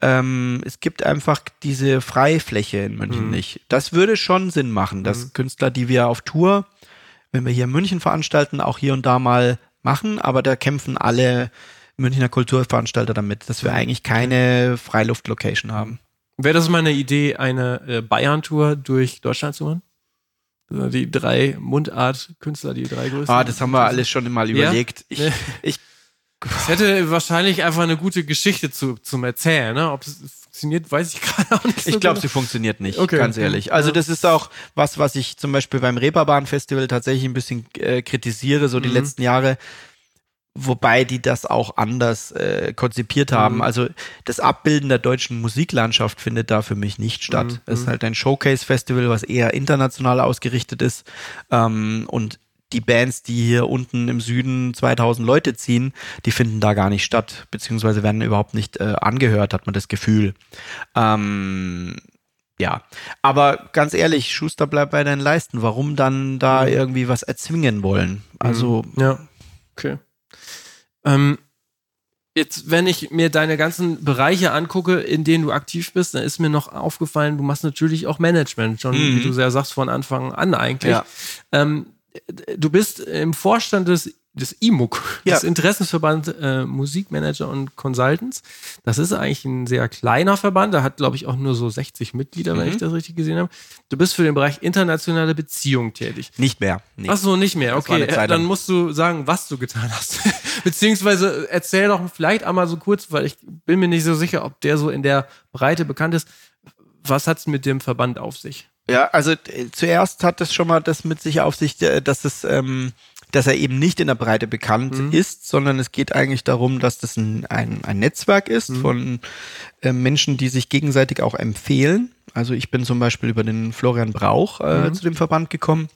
Ähm, es gibt einfach diese Freifläche in München mhm. nicht. Das würde schon Sinn machen, dass mhm. Künstler, die wir auf Tour, wenn wir hier in München veranstalten, auch hier und da mal machen, aber da kämpfen alle Münchner Kulturveranstalter damit, dass wir eigentlich keine Freiluft-Location haben. Wäre das mal eine Idee, eine äh, Bayern-Tour durch Deutschland zu machen? Die drei Mundart-Künstler, die drei größten. Ah, das haben wir alles schon mal überlegt. Ja? Ich, es hätte wahrscheinlich einfach eine gute Geschichte zu, zum Erzählen. Ne? Ob es funktioniert, weiß ich gerade auch nicht. So ich glaube, sie funktioniert nicht, okay. ganz ehrlich. Also das ist auch was, was ich zum Beispiel beim Reeperbahn Festival tatsächlich ein bisschen äh, kritisiere, so die mhm. letzten Jahre. Wobei die das auch anders äh, konzipiert haben. Mhm. Also das Abbilden der deutschen Musiklandschaft findet da für mich nicht statt. Mhm. Es ist halt ein Showcase-Festival, was eher international ausgerichtet ist. Ähm, und die Bands, die hier unten im Süden 2000 Leute ziehen, die finden da gar nicht statt, beziehungsweise werden überhaupt nicht äh, angehört, hat man das Gefühl. Ähm, ja, aber ganz ehrlich, Schuster bleibt bei deinen Leisten. Warum dann da mhm. irgendwie was erzwingen wollen? Also. Mhm. Ja, okay. Ähm, jetzt, wenn ich mir deine ganzen Bereiche angucke, in denen du aktiv bist, dann ist mir noch aufgefallen, du machst natürlich auch Management, schon mhm. wie du sehr sagst, von Anfang an eigentlich. Ja. Ähm, du bist im Vorstand des des IMUC, ja. des Interessensverband äh, Musikmanager und Consultants. Das ist eigentlich ein sehr kleiner Verband, der hat, glaube ich, auch nur so 60 Mitglieder, mhm. wenn ich das richtig gesehen habe. Du bist für den Bereich internationale Beziehungen tätig. Nicht mehr. Nee. Ach so, nicht mehr. Okay, dann musst du sagen, was du getan hast. Beziehungsweise erzähl doch vielleicht einmal so kurz, weil ich bin mir nicht so sicher, ob der so in der Breite bekannt ist. Was hat es mit dem Verband auf sich? Ja, also äh, zuerst hat es schon mal das mit sich auf sich, äh, dass es, ähm, dass er eben nicht in der Breite bekannt mhm. ist, sondern es geht eigentlich darum, dass das ein, ein, ein Netzwerk ist mhm. von äh, Menschen, die sich gegenseitig auch empfehlen. Also ich bin zum Beispiel über den Florian Brauch äh, mhm. zu dem Verband gekommen.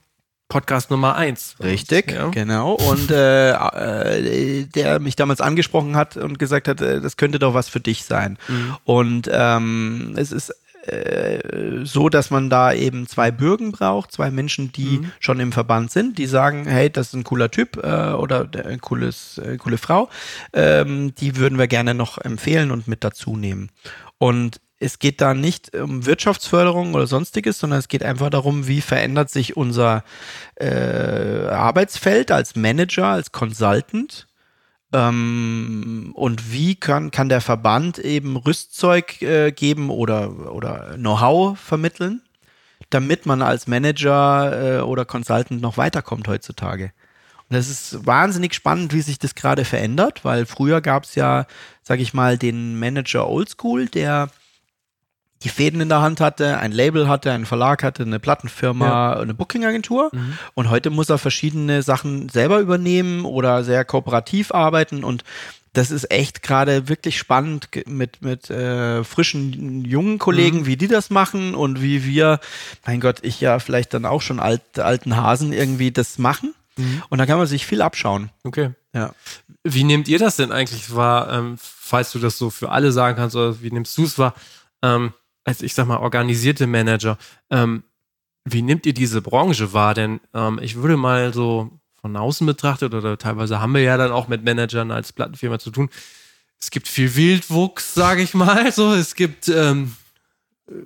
Podcast Nummer eins. Richtig, ja. genau. Und äh, äh, der mich damals angesprochen hat und gesagt hat, äh, das könnte doch was für dich sein. Mhm. Und ähm, es ist äh, so, dass man da eben zwei Bürgen braucht, zwei Menschen, die mhm. schon im Verband sind, die sagen, hey, das ist ein cooler Typ äh, oder ein cooles, äh, coole Frau, ähm, die würden wir gerne noch empfehlen und mit dazu nehmen. Und es geht da nicht um Wirtschaftsförderung oder sonstiges, sondern es geht einfach darum, wie verändert sich unser äh, Arbeitsfeld als Manager, als Consultant ähm, und wie kann, kann der Verband eben Rüstzeug äh, geben oder, oder Know-how vermitteln, damit man als Manager äh, oder Consultant noch weiterkommt heutzutage? Und das ist wahnsinnig spannend, wie sich das gerade verändert, weil früher gab es ja, sag ich mal, den Manager Oldschool, der die Fäden in der Hand hatte, ein Label hatte, einen Verlag hatte, eine Plattenfirma, ja. eine Bookingagentur. Mhm. Und heute muss er verschiedene Sachen selber übernehmen oder sehr kooperativ arbeiten. Und das ist echt gerade wirklich spannend mit, mit äh, frischen, jungen Kollegen, mhm. wie die das machen und wie wir, mein Gott, ich ja vielleicht dann auch schon alt, alten Hasen irgendwie das machen. Mhm. Und da kann man sich viel abschauen. Okay. Ja. Wie nehmt ihr das denn eigentlich wahr, ähm, falls du das so für alle sagen kannst, oder wie nimmst du es wahr? Ähm, als ich sag mal, organisierte Manager. Ähm, wie nimmt ihr diese Branche wahr? Denn ähm, ich würde mal so von außen betrachtet, oder teilweise haben wir ja dann auch mit Managern als Plattenfirma zu tun. Es gibt viel Wildwuchs, sage ich mal. So, es gibt, ähm,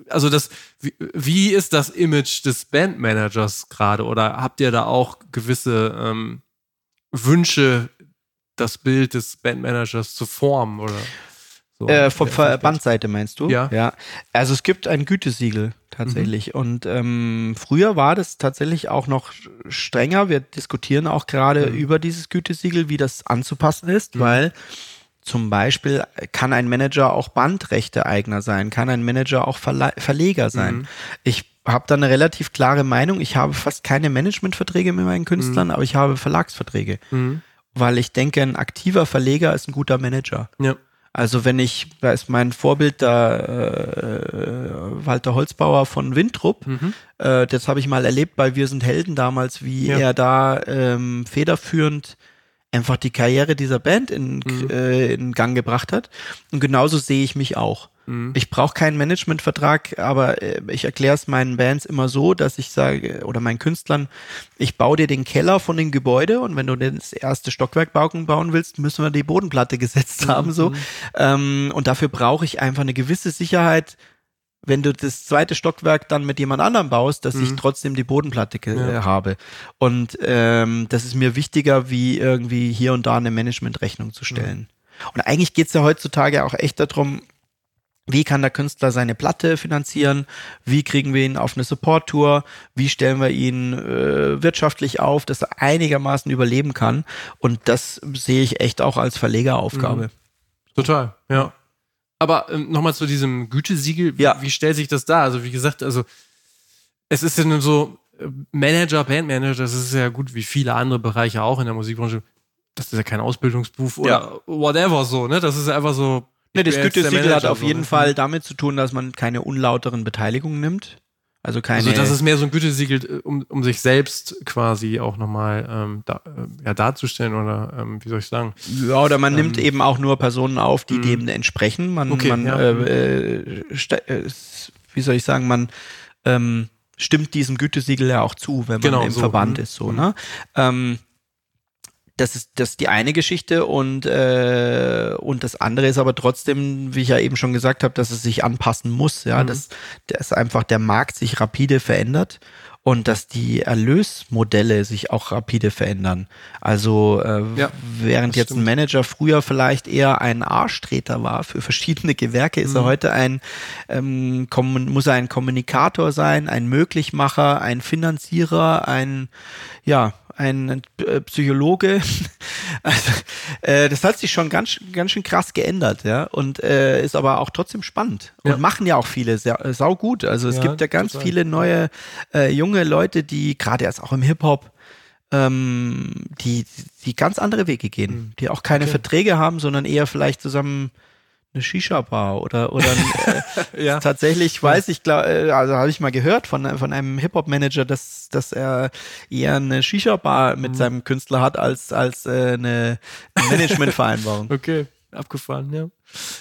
also das, wie, wie, ist das Image des Bandmanagers gerade? Oder habt ihr da auch gewisse ähm, Wünsche, das Bild des Bandmanagers zu formen? Oder? So, Äh, von der öffentlich Verbandseite meinst du? Ja. ja. Also es gibt ein Gütesiegel tatsächlich. Und ähm, früher war das tatsächlich auch noch strenger. Wir diskutieren auch gerade Mhm. über dieses Gütesiegel, wie das anzupassen ist, weil zum Beispiel kann ein Manager auch Bandrechteeigner sein, kann ein Manager auch Verle Verleger sein. Mhm. Ich habe da eine relativ klare Meinung. Ich habe fast keine Managementverträge mit meinen Künstlern, aber ich habe Verlagsverträge. Mhm. Weil ich denke, ein aktiver Verleger ist ein guter Manager. Ja. Also wenn ich, da ist mein Vorbild der äh, Walter Holzbauer von Wintrup, Mhm. äh, das habe ich mal erlebt bei Wir sind Helden damals, wie Ja. er da ähm, federführend einfach die Karriere dieser Band in, Mhm. äh, in Gang gebracht hat. Und genauso sehe ich mich auch. Mhm. Ich brauche keinen Managementvertrag, aber äh, ich erkläre es meinen Bands immer so, dass ich sage, oder meinen Künstlern, ich baue dir den Keller von dem Gebäude und wenn du das erste Stockwerk bauen, willst, müssen wir die Bodenplatte gesetzt haben. so. Ähm, und dafür brauche ich einfach eine gewisse Sicherheit, wenn du das zweite Stockwerk dann mit jemand anderem baust, dass ich Mhm. trotzdem die Bodenplatte Ja. habe. Und ähm, das ist mir wichtiger, wie irgendwie hier und da eine Managementrechnung zu stellen. Und eigentlich geht's ja heutzutage auch echt darum, wie kann der Künstler seine Platte finanzieren? Wie kriegen wir ihn auf eine Support-Tour? Wie stellen wir ihn äh, wirtschaftlich auf, dass er einigermaßen überleben kann? Und das sehe ich echt auch als Verlegeraufgabe. Total, ja. Aber ähm, nochmal zu diesem Gütesiegel, wie, Ja. wie stellt sich das dar? Also wie gesagt, also es ist ja nur so äh, Manager, Bandmanager, das ist ja gut wie viele andere Bereiche auch in der Musikbranche. Das ist ja kein Ausbildungsberuf oder Ja. whatever so, ne? Das ist ja einfach so. Ne, das Gütesiegel hat auf jeden? Fall damit zu tun, dass man keine unlauteren Beteiligungen nimmt. Also keine. Also das ist mehr so ein Gütesiegel, äh, um, um sich selbst quasi auch nochmal ähm, da, äh, ja, darzustellen oder ähm, wie soll ich sagen? Ja, oder man nimmt Ähm, eben auch nur Personen auf, die Mhm. dem entsprechen. Man, Okay, man ja. äh, äh, äh, wie soll ich sagen, man ähm, stimmt diesem Gütesiegel ja auch zu, wenn man Genau, im so. Verband Mhm. ist, so, Mhm. ne? Ähm, das ist, das ist die eine Geschichte und, äh, und das andere ist aber trotzdem, wie ich ja eben schon gesagt habe, dass es sich anpassen muss, ja, Mhm. dass, dass einfach der Markt sich rapide verändert und dass die Erlösmodelle sich auch rapide verändern. Also äh, Ja, während jetzt ein stimmt. Manager früher vielleicht eher ein Arschtreter war für verschiedene Gewerke, ist er Mhm. heute ein ähm, muss er ein Kommunikator sein, ein Möglichmacher, ein Finanzierer, ein ja ein äh, Psychologe. Also, äh, das hat sich schon ganz, ganz schön krass geändert, ja. Und äh, ist aber auch trotzdem spannend. Und Ja. machen ja auch viele sehr, äh, sau gut. Also es Ja, gibt ja ganz total. viele neue äh, junge Leute, die gerade jetzt auch im Hip-Hop ähm, die, die ganz andere Wege gehen, Mhm. die auch keine Okay. Verträge haben, sondern eher vielleicht zusammen eine Shisha-Bar oder, oder ein, äh, Ja. tatsächlich weiß ich, glaub, äh, also habe ich mal gehört von, von einem Hip-Hop-Manager, dass, dass er eher eine Shisha-Bar mit Mhm. seinem Künstler hat als, als äh, eine Managementvereinbarung. Okay, abgefahren, ja.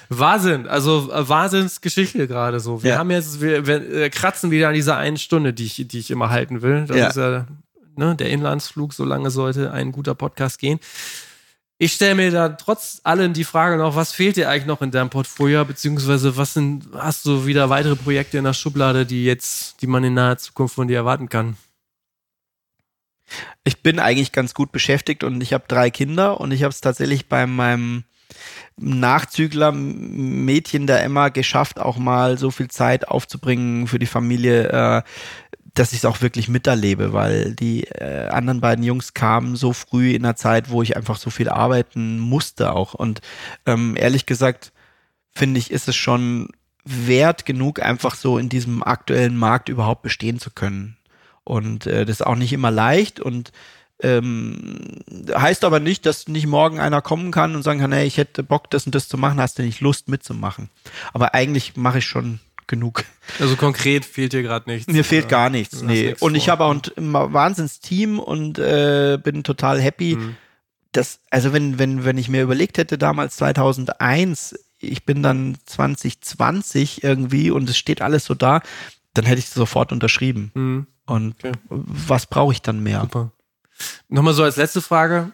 Wahnsinn, also äh, Wahnsinnsgeschichte gerade so. Wir Ja. haben jetzt, wir, wir äh, kratzen wieder an dieser einen Stunde, die ich, die ich immer halten will. Das Ja. ist ja, ne, der Inlandsflug, so lange sollte ein guter Podcast gehen. Ich stelle mir da trotz allem die Frage noch, was fehlt dir eigentlich noch in deinem Portfolio, beziehungsweise was sind, hast du wieder weitere Projekte in der Schublade, die jetzt, die man in naher Zukunft von dir erwarten kann? Ich bin eigentlich ganz gut beschäftigt und ich habe drei Kinder und ich habe es tatsächlich bei meinem Nachzügler Mädchen der Emma geschafft, auch mal so viel Zeit aufzubringen für die Familie, äh, dass ich es auch wirklich miterlebe, weil die äh, anderen beiden Jungs kamen so früh in einer Zeit, wo ich einfach so viel arbeiten musste auch. Und ähm, ehrlich gesagt, finde ich, ist es schon wert genug, einfach so in diesem aktuellen Markt überhaupt bestehen zu können. Und äh, das ist auch nicht immer leicht und ähm, heißt aber nicht, dass nicht morgen einer kommen kann und sagen kann, hey, ich hätte Bock, das und das zu machen, hast du nicht Lust mitzumachen. Aber eigentlich mache ich schon genug. Also konkret fehlt dir gerade nichts. Mir fehlt gar nichts. Nee. nichts Und ich habe auch ein, ein Wahnsinns-Team und äh, bin total happy. Mhm. Das, also wenn, wenn, wenn ich mir überlegt hätte, damals 2001, ich bin dann 2020 irgendwie und es steht alles so da, dann hätte ich sofort unterschrieben. Mhm. Und Okay. was brauche ich dann mehr? Super. Nochmal so als letzte Frage.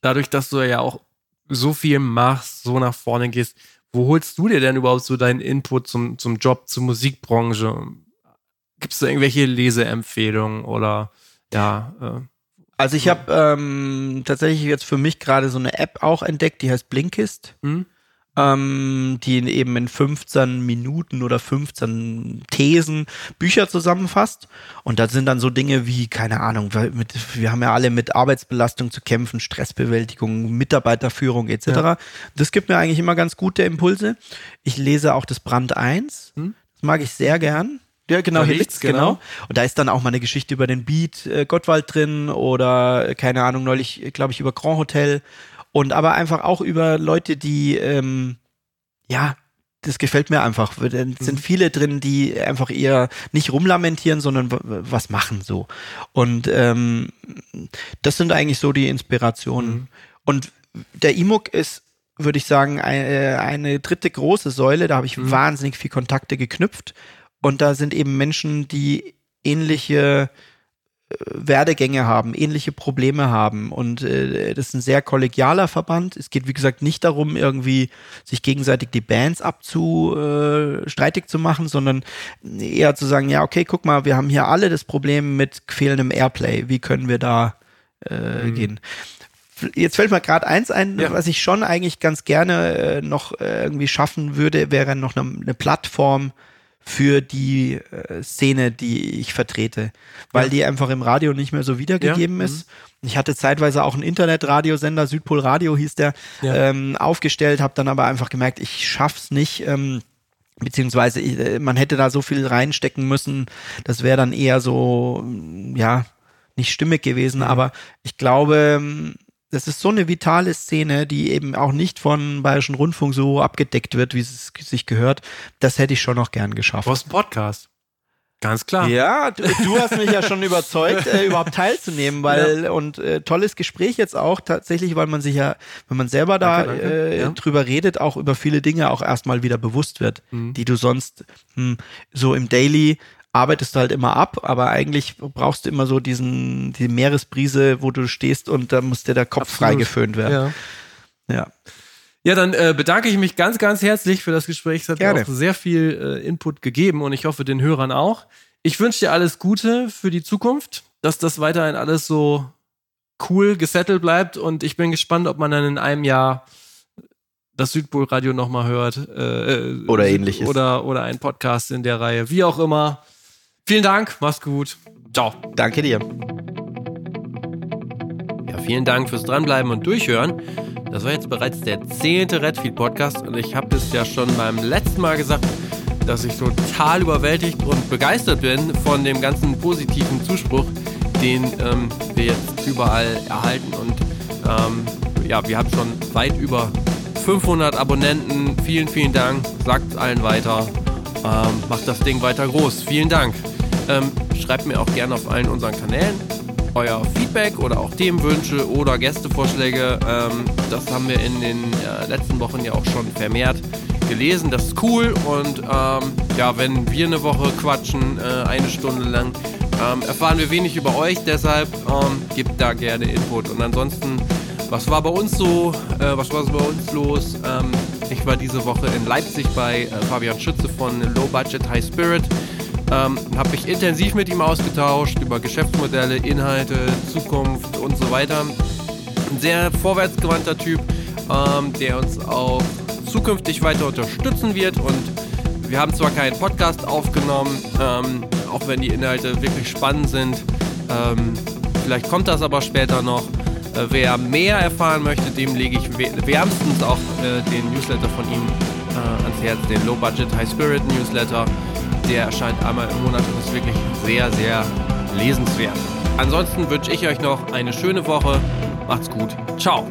Dadurch, dass du ja auch so viel machst, so nach vorne gehst, wo holst du dir denn überhaupt so deinen Input zum, zum Job, zur Musikbranche? Gibt es da irgendwelche Leseempfehlungen oder ja, äh, Also ich habe ähm, tatsächlich jetzt für mich gerade so eine App auch entdeckt, die heißt Blinkist. hm? Ähm, die eben in 15 Minuten oder 15 Thesen Bücher zusammenfasst. Und da sind dann so Dinge wie, keine Ahnung, mit, wir haben ja alle mit Arbeitsbelastung zu kämpfen, Stressbewältigung, Mitarbeiterführung etc. Ja. Das gibt mir eigentlich immer ganz gute Impulse. Ich lese auch das Brand 1. Hm? Das mag ich sehr gern. Ja, genau, hier liegt's, genau. genau. Und da ist dann auch mal eine Geschichte über den Beat äh, Gottwald drin oder, keine Ahnung, neulich, glaube ich, über Grand Hotel und aber einfach auch über Leute, die, ähm, ja, das gefällt mir einfach. Es sind mhm. viele drin, die einfach eher nicht rumlamentieren, sondern was machen so. Und ähm, das sind eigentlich so die Inspirationen. Mhm. Und der E-Mook ist, würde ich sagen, eine, eine, dritte große Säule. Da habe ich mhm. wahnsinnig viel Kontakte geknüpft. Und da sind eben Menschen, die ähnliche Werdegänge haben, ähnliche Probleme haben. Und äh, das ist ein sehr kollegialer Verband. Es geht, wie gesagt, nicht darum, irgendwie sich gegenseitig die Bands abzustreitig äh, zu machen, sondern eher zu sagen, ja, okay, guck mal, wir haben hier alle das Problem mit fehlendem Airplay. Wie können wir da äh, mhm. gehen? Jetzt fällt mir gerade eins ein, ja. was ich schon eigentlich ganz gerne äh, noch äh, irgendwie schaffen würde, wäre noch eine, eine Plattform, für die äh, Szene, die ich vertrete, weil ja. die einfach im Radio nicht mehr so wiedergegeben ja. ist. Mhm. Ich hatte zeitweise auch einen Internetradiosender, Südpol Radio hieß der, ja. ähm, aufgestellt, habe dann aber einfach gemerkt, ich schaff's nicht. Ähm, beziehungsweise äh, man hätte da so viel reinstecken müssen, das wäre dann eher so, ja, nicht stimmig gewesen, aber ich glaube, ähm, das ist so eine vitale Szene, die eben auch nicht von Bayerischen Rundfunk so abgedeckt wird, wie es sich gehört. Das hätte ich schon noch gern geschafft. Du hast einen Podcast. Ganz klar. Ja, du, du hast mich ja schon überzeugt, äh, überhaupt teilzunehmen, weil ja. und äh, tolles Gespräch jetzt auch tatsächlich, weil man sich ja, wenn man selber da danke, danke. Äh, ja. drüber redet, auch über viele Dinge auch erstmal wieder bewusst wird, mhm. die du sonst hm, so im Daily arbeitest du halt immer ab, aber eigentlich brauchst du immer so diesen, die Meeresbrise, wo du stehst und da muss dir der Kopf frei geföhnt werden. Ja. ja. Ja, dann äh, bedanke ich mich ganz, ganz herzlich für das Gespräch. Es hat Gerne. mir auch sehr viel äh, Input gegeben und ich hoffe den Hörern auch. Ich wünsche dir alles Gute für die Zukunft, dass das weiterhin alles so cool gesettelt bleibt und ich bin gespannt, ob man dann in einem Jahr das Südpolradio nochmal hört. Äh, äh, oder ähnliches. Oder, oder ein Podcast in der Reihe. Wie auch immer. Vielen Dank, mach's gut. Ciao. Danke dir. Ja, vielen Dank fürs Dranbleiben und Durchhören. Das war jetzt bereits der zehnte Redfield Podcast und ich habe das ja schon beim letzten Mal gesagt, dass ich total überwältigt und begeistert bin von dem ganzen positiven Zuspruch, den ähm, wir jetzt überall erhalten. Und ähm, ja, wir haben schon weit über 500 Abonnenten. Vielen, vielen Dank. Sagt allen weiter. Ähm, macht das Ding weiter groß. Vielen Dank. Ähm, schreibt mir auch gerne auf allen unseren Kanälen euer Feedback oder auch Themenwünsche oder Gästevorschläge. Ähm, das haben wir in den äh, letzten Wochen ja auch schon vermehrt gelesen. Das ist cool. Und ähm, ja, wenn wir eine Woche quatschen, äh, eine Stunde lang, ähm, erfahren wir wenig über euch. Deshalb ähm, gebt da gerne Input. Und ansonsten, was war bei uns so? Äh, was war so bei uns los? Ähm, ich war diese Woche in Leipzig bei äh, Fabian Schütze von Low Budget High Spirit. Ähm, habe mich intensiv mit ihm ausgetauscht über Geschäftsmodelle, Inhalte, Zukunft und so weiter. Ein sehr vorwärtsgewandter Typ, ähm, der uns auch zukünftig weiter unterstützen wird. Und wir haben zwar keinen Podcast aufgenommen, ähm, auch wenn die Inhalte wirklich spannend sind. Ähm, vielleicht kommt das aber später noch. Äh, wer mehr erfahren möchte, dem lege ich wärmstens auch äh, den Newsletter von ihm äh, ans Herz, den Low Budget High Spirit Newsletter der erscheint einmal im Monat und ist wirklich sehr, sehr lesenswert. Ansonsten wünsche ich euch noch eine schöne Woche. Macht's gut. Ciao.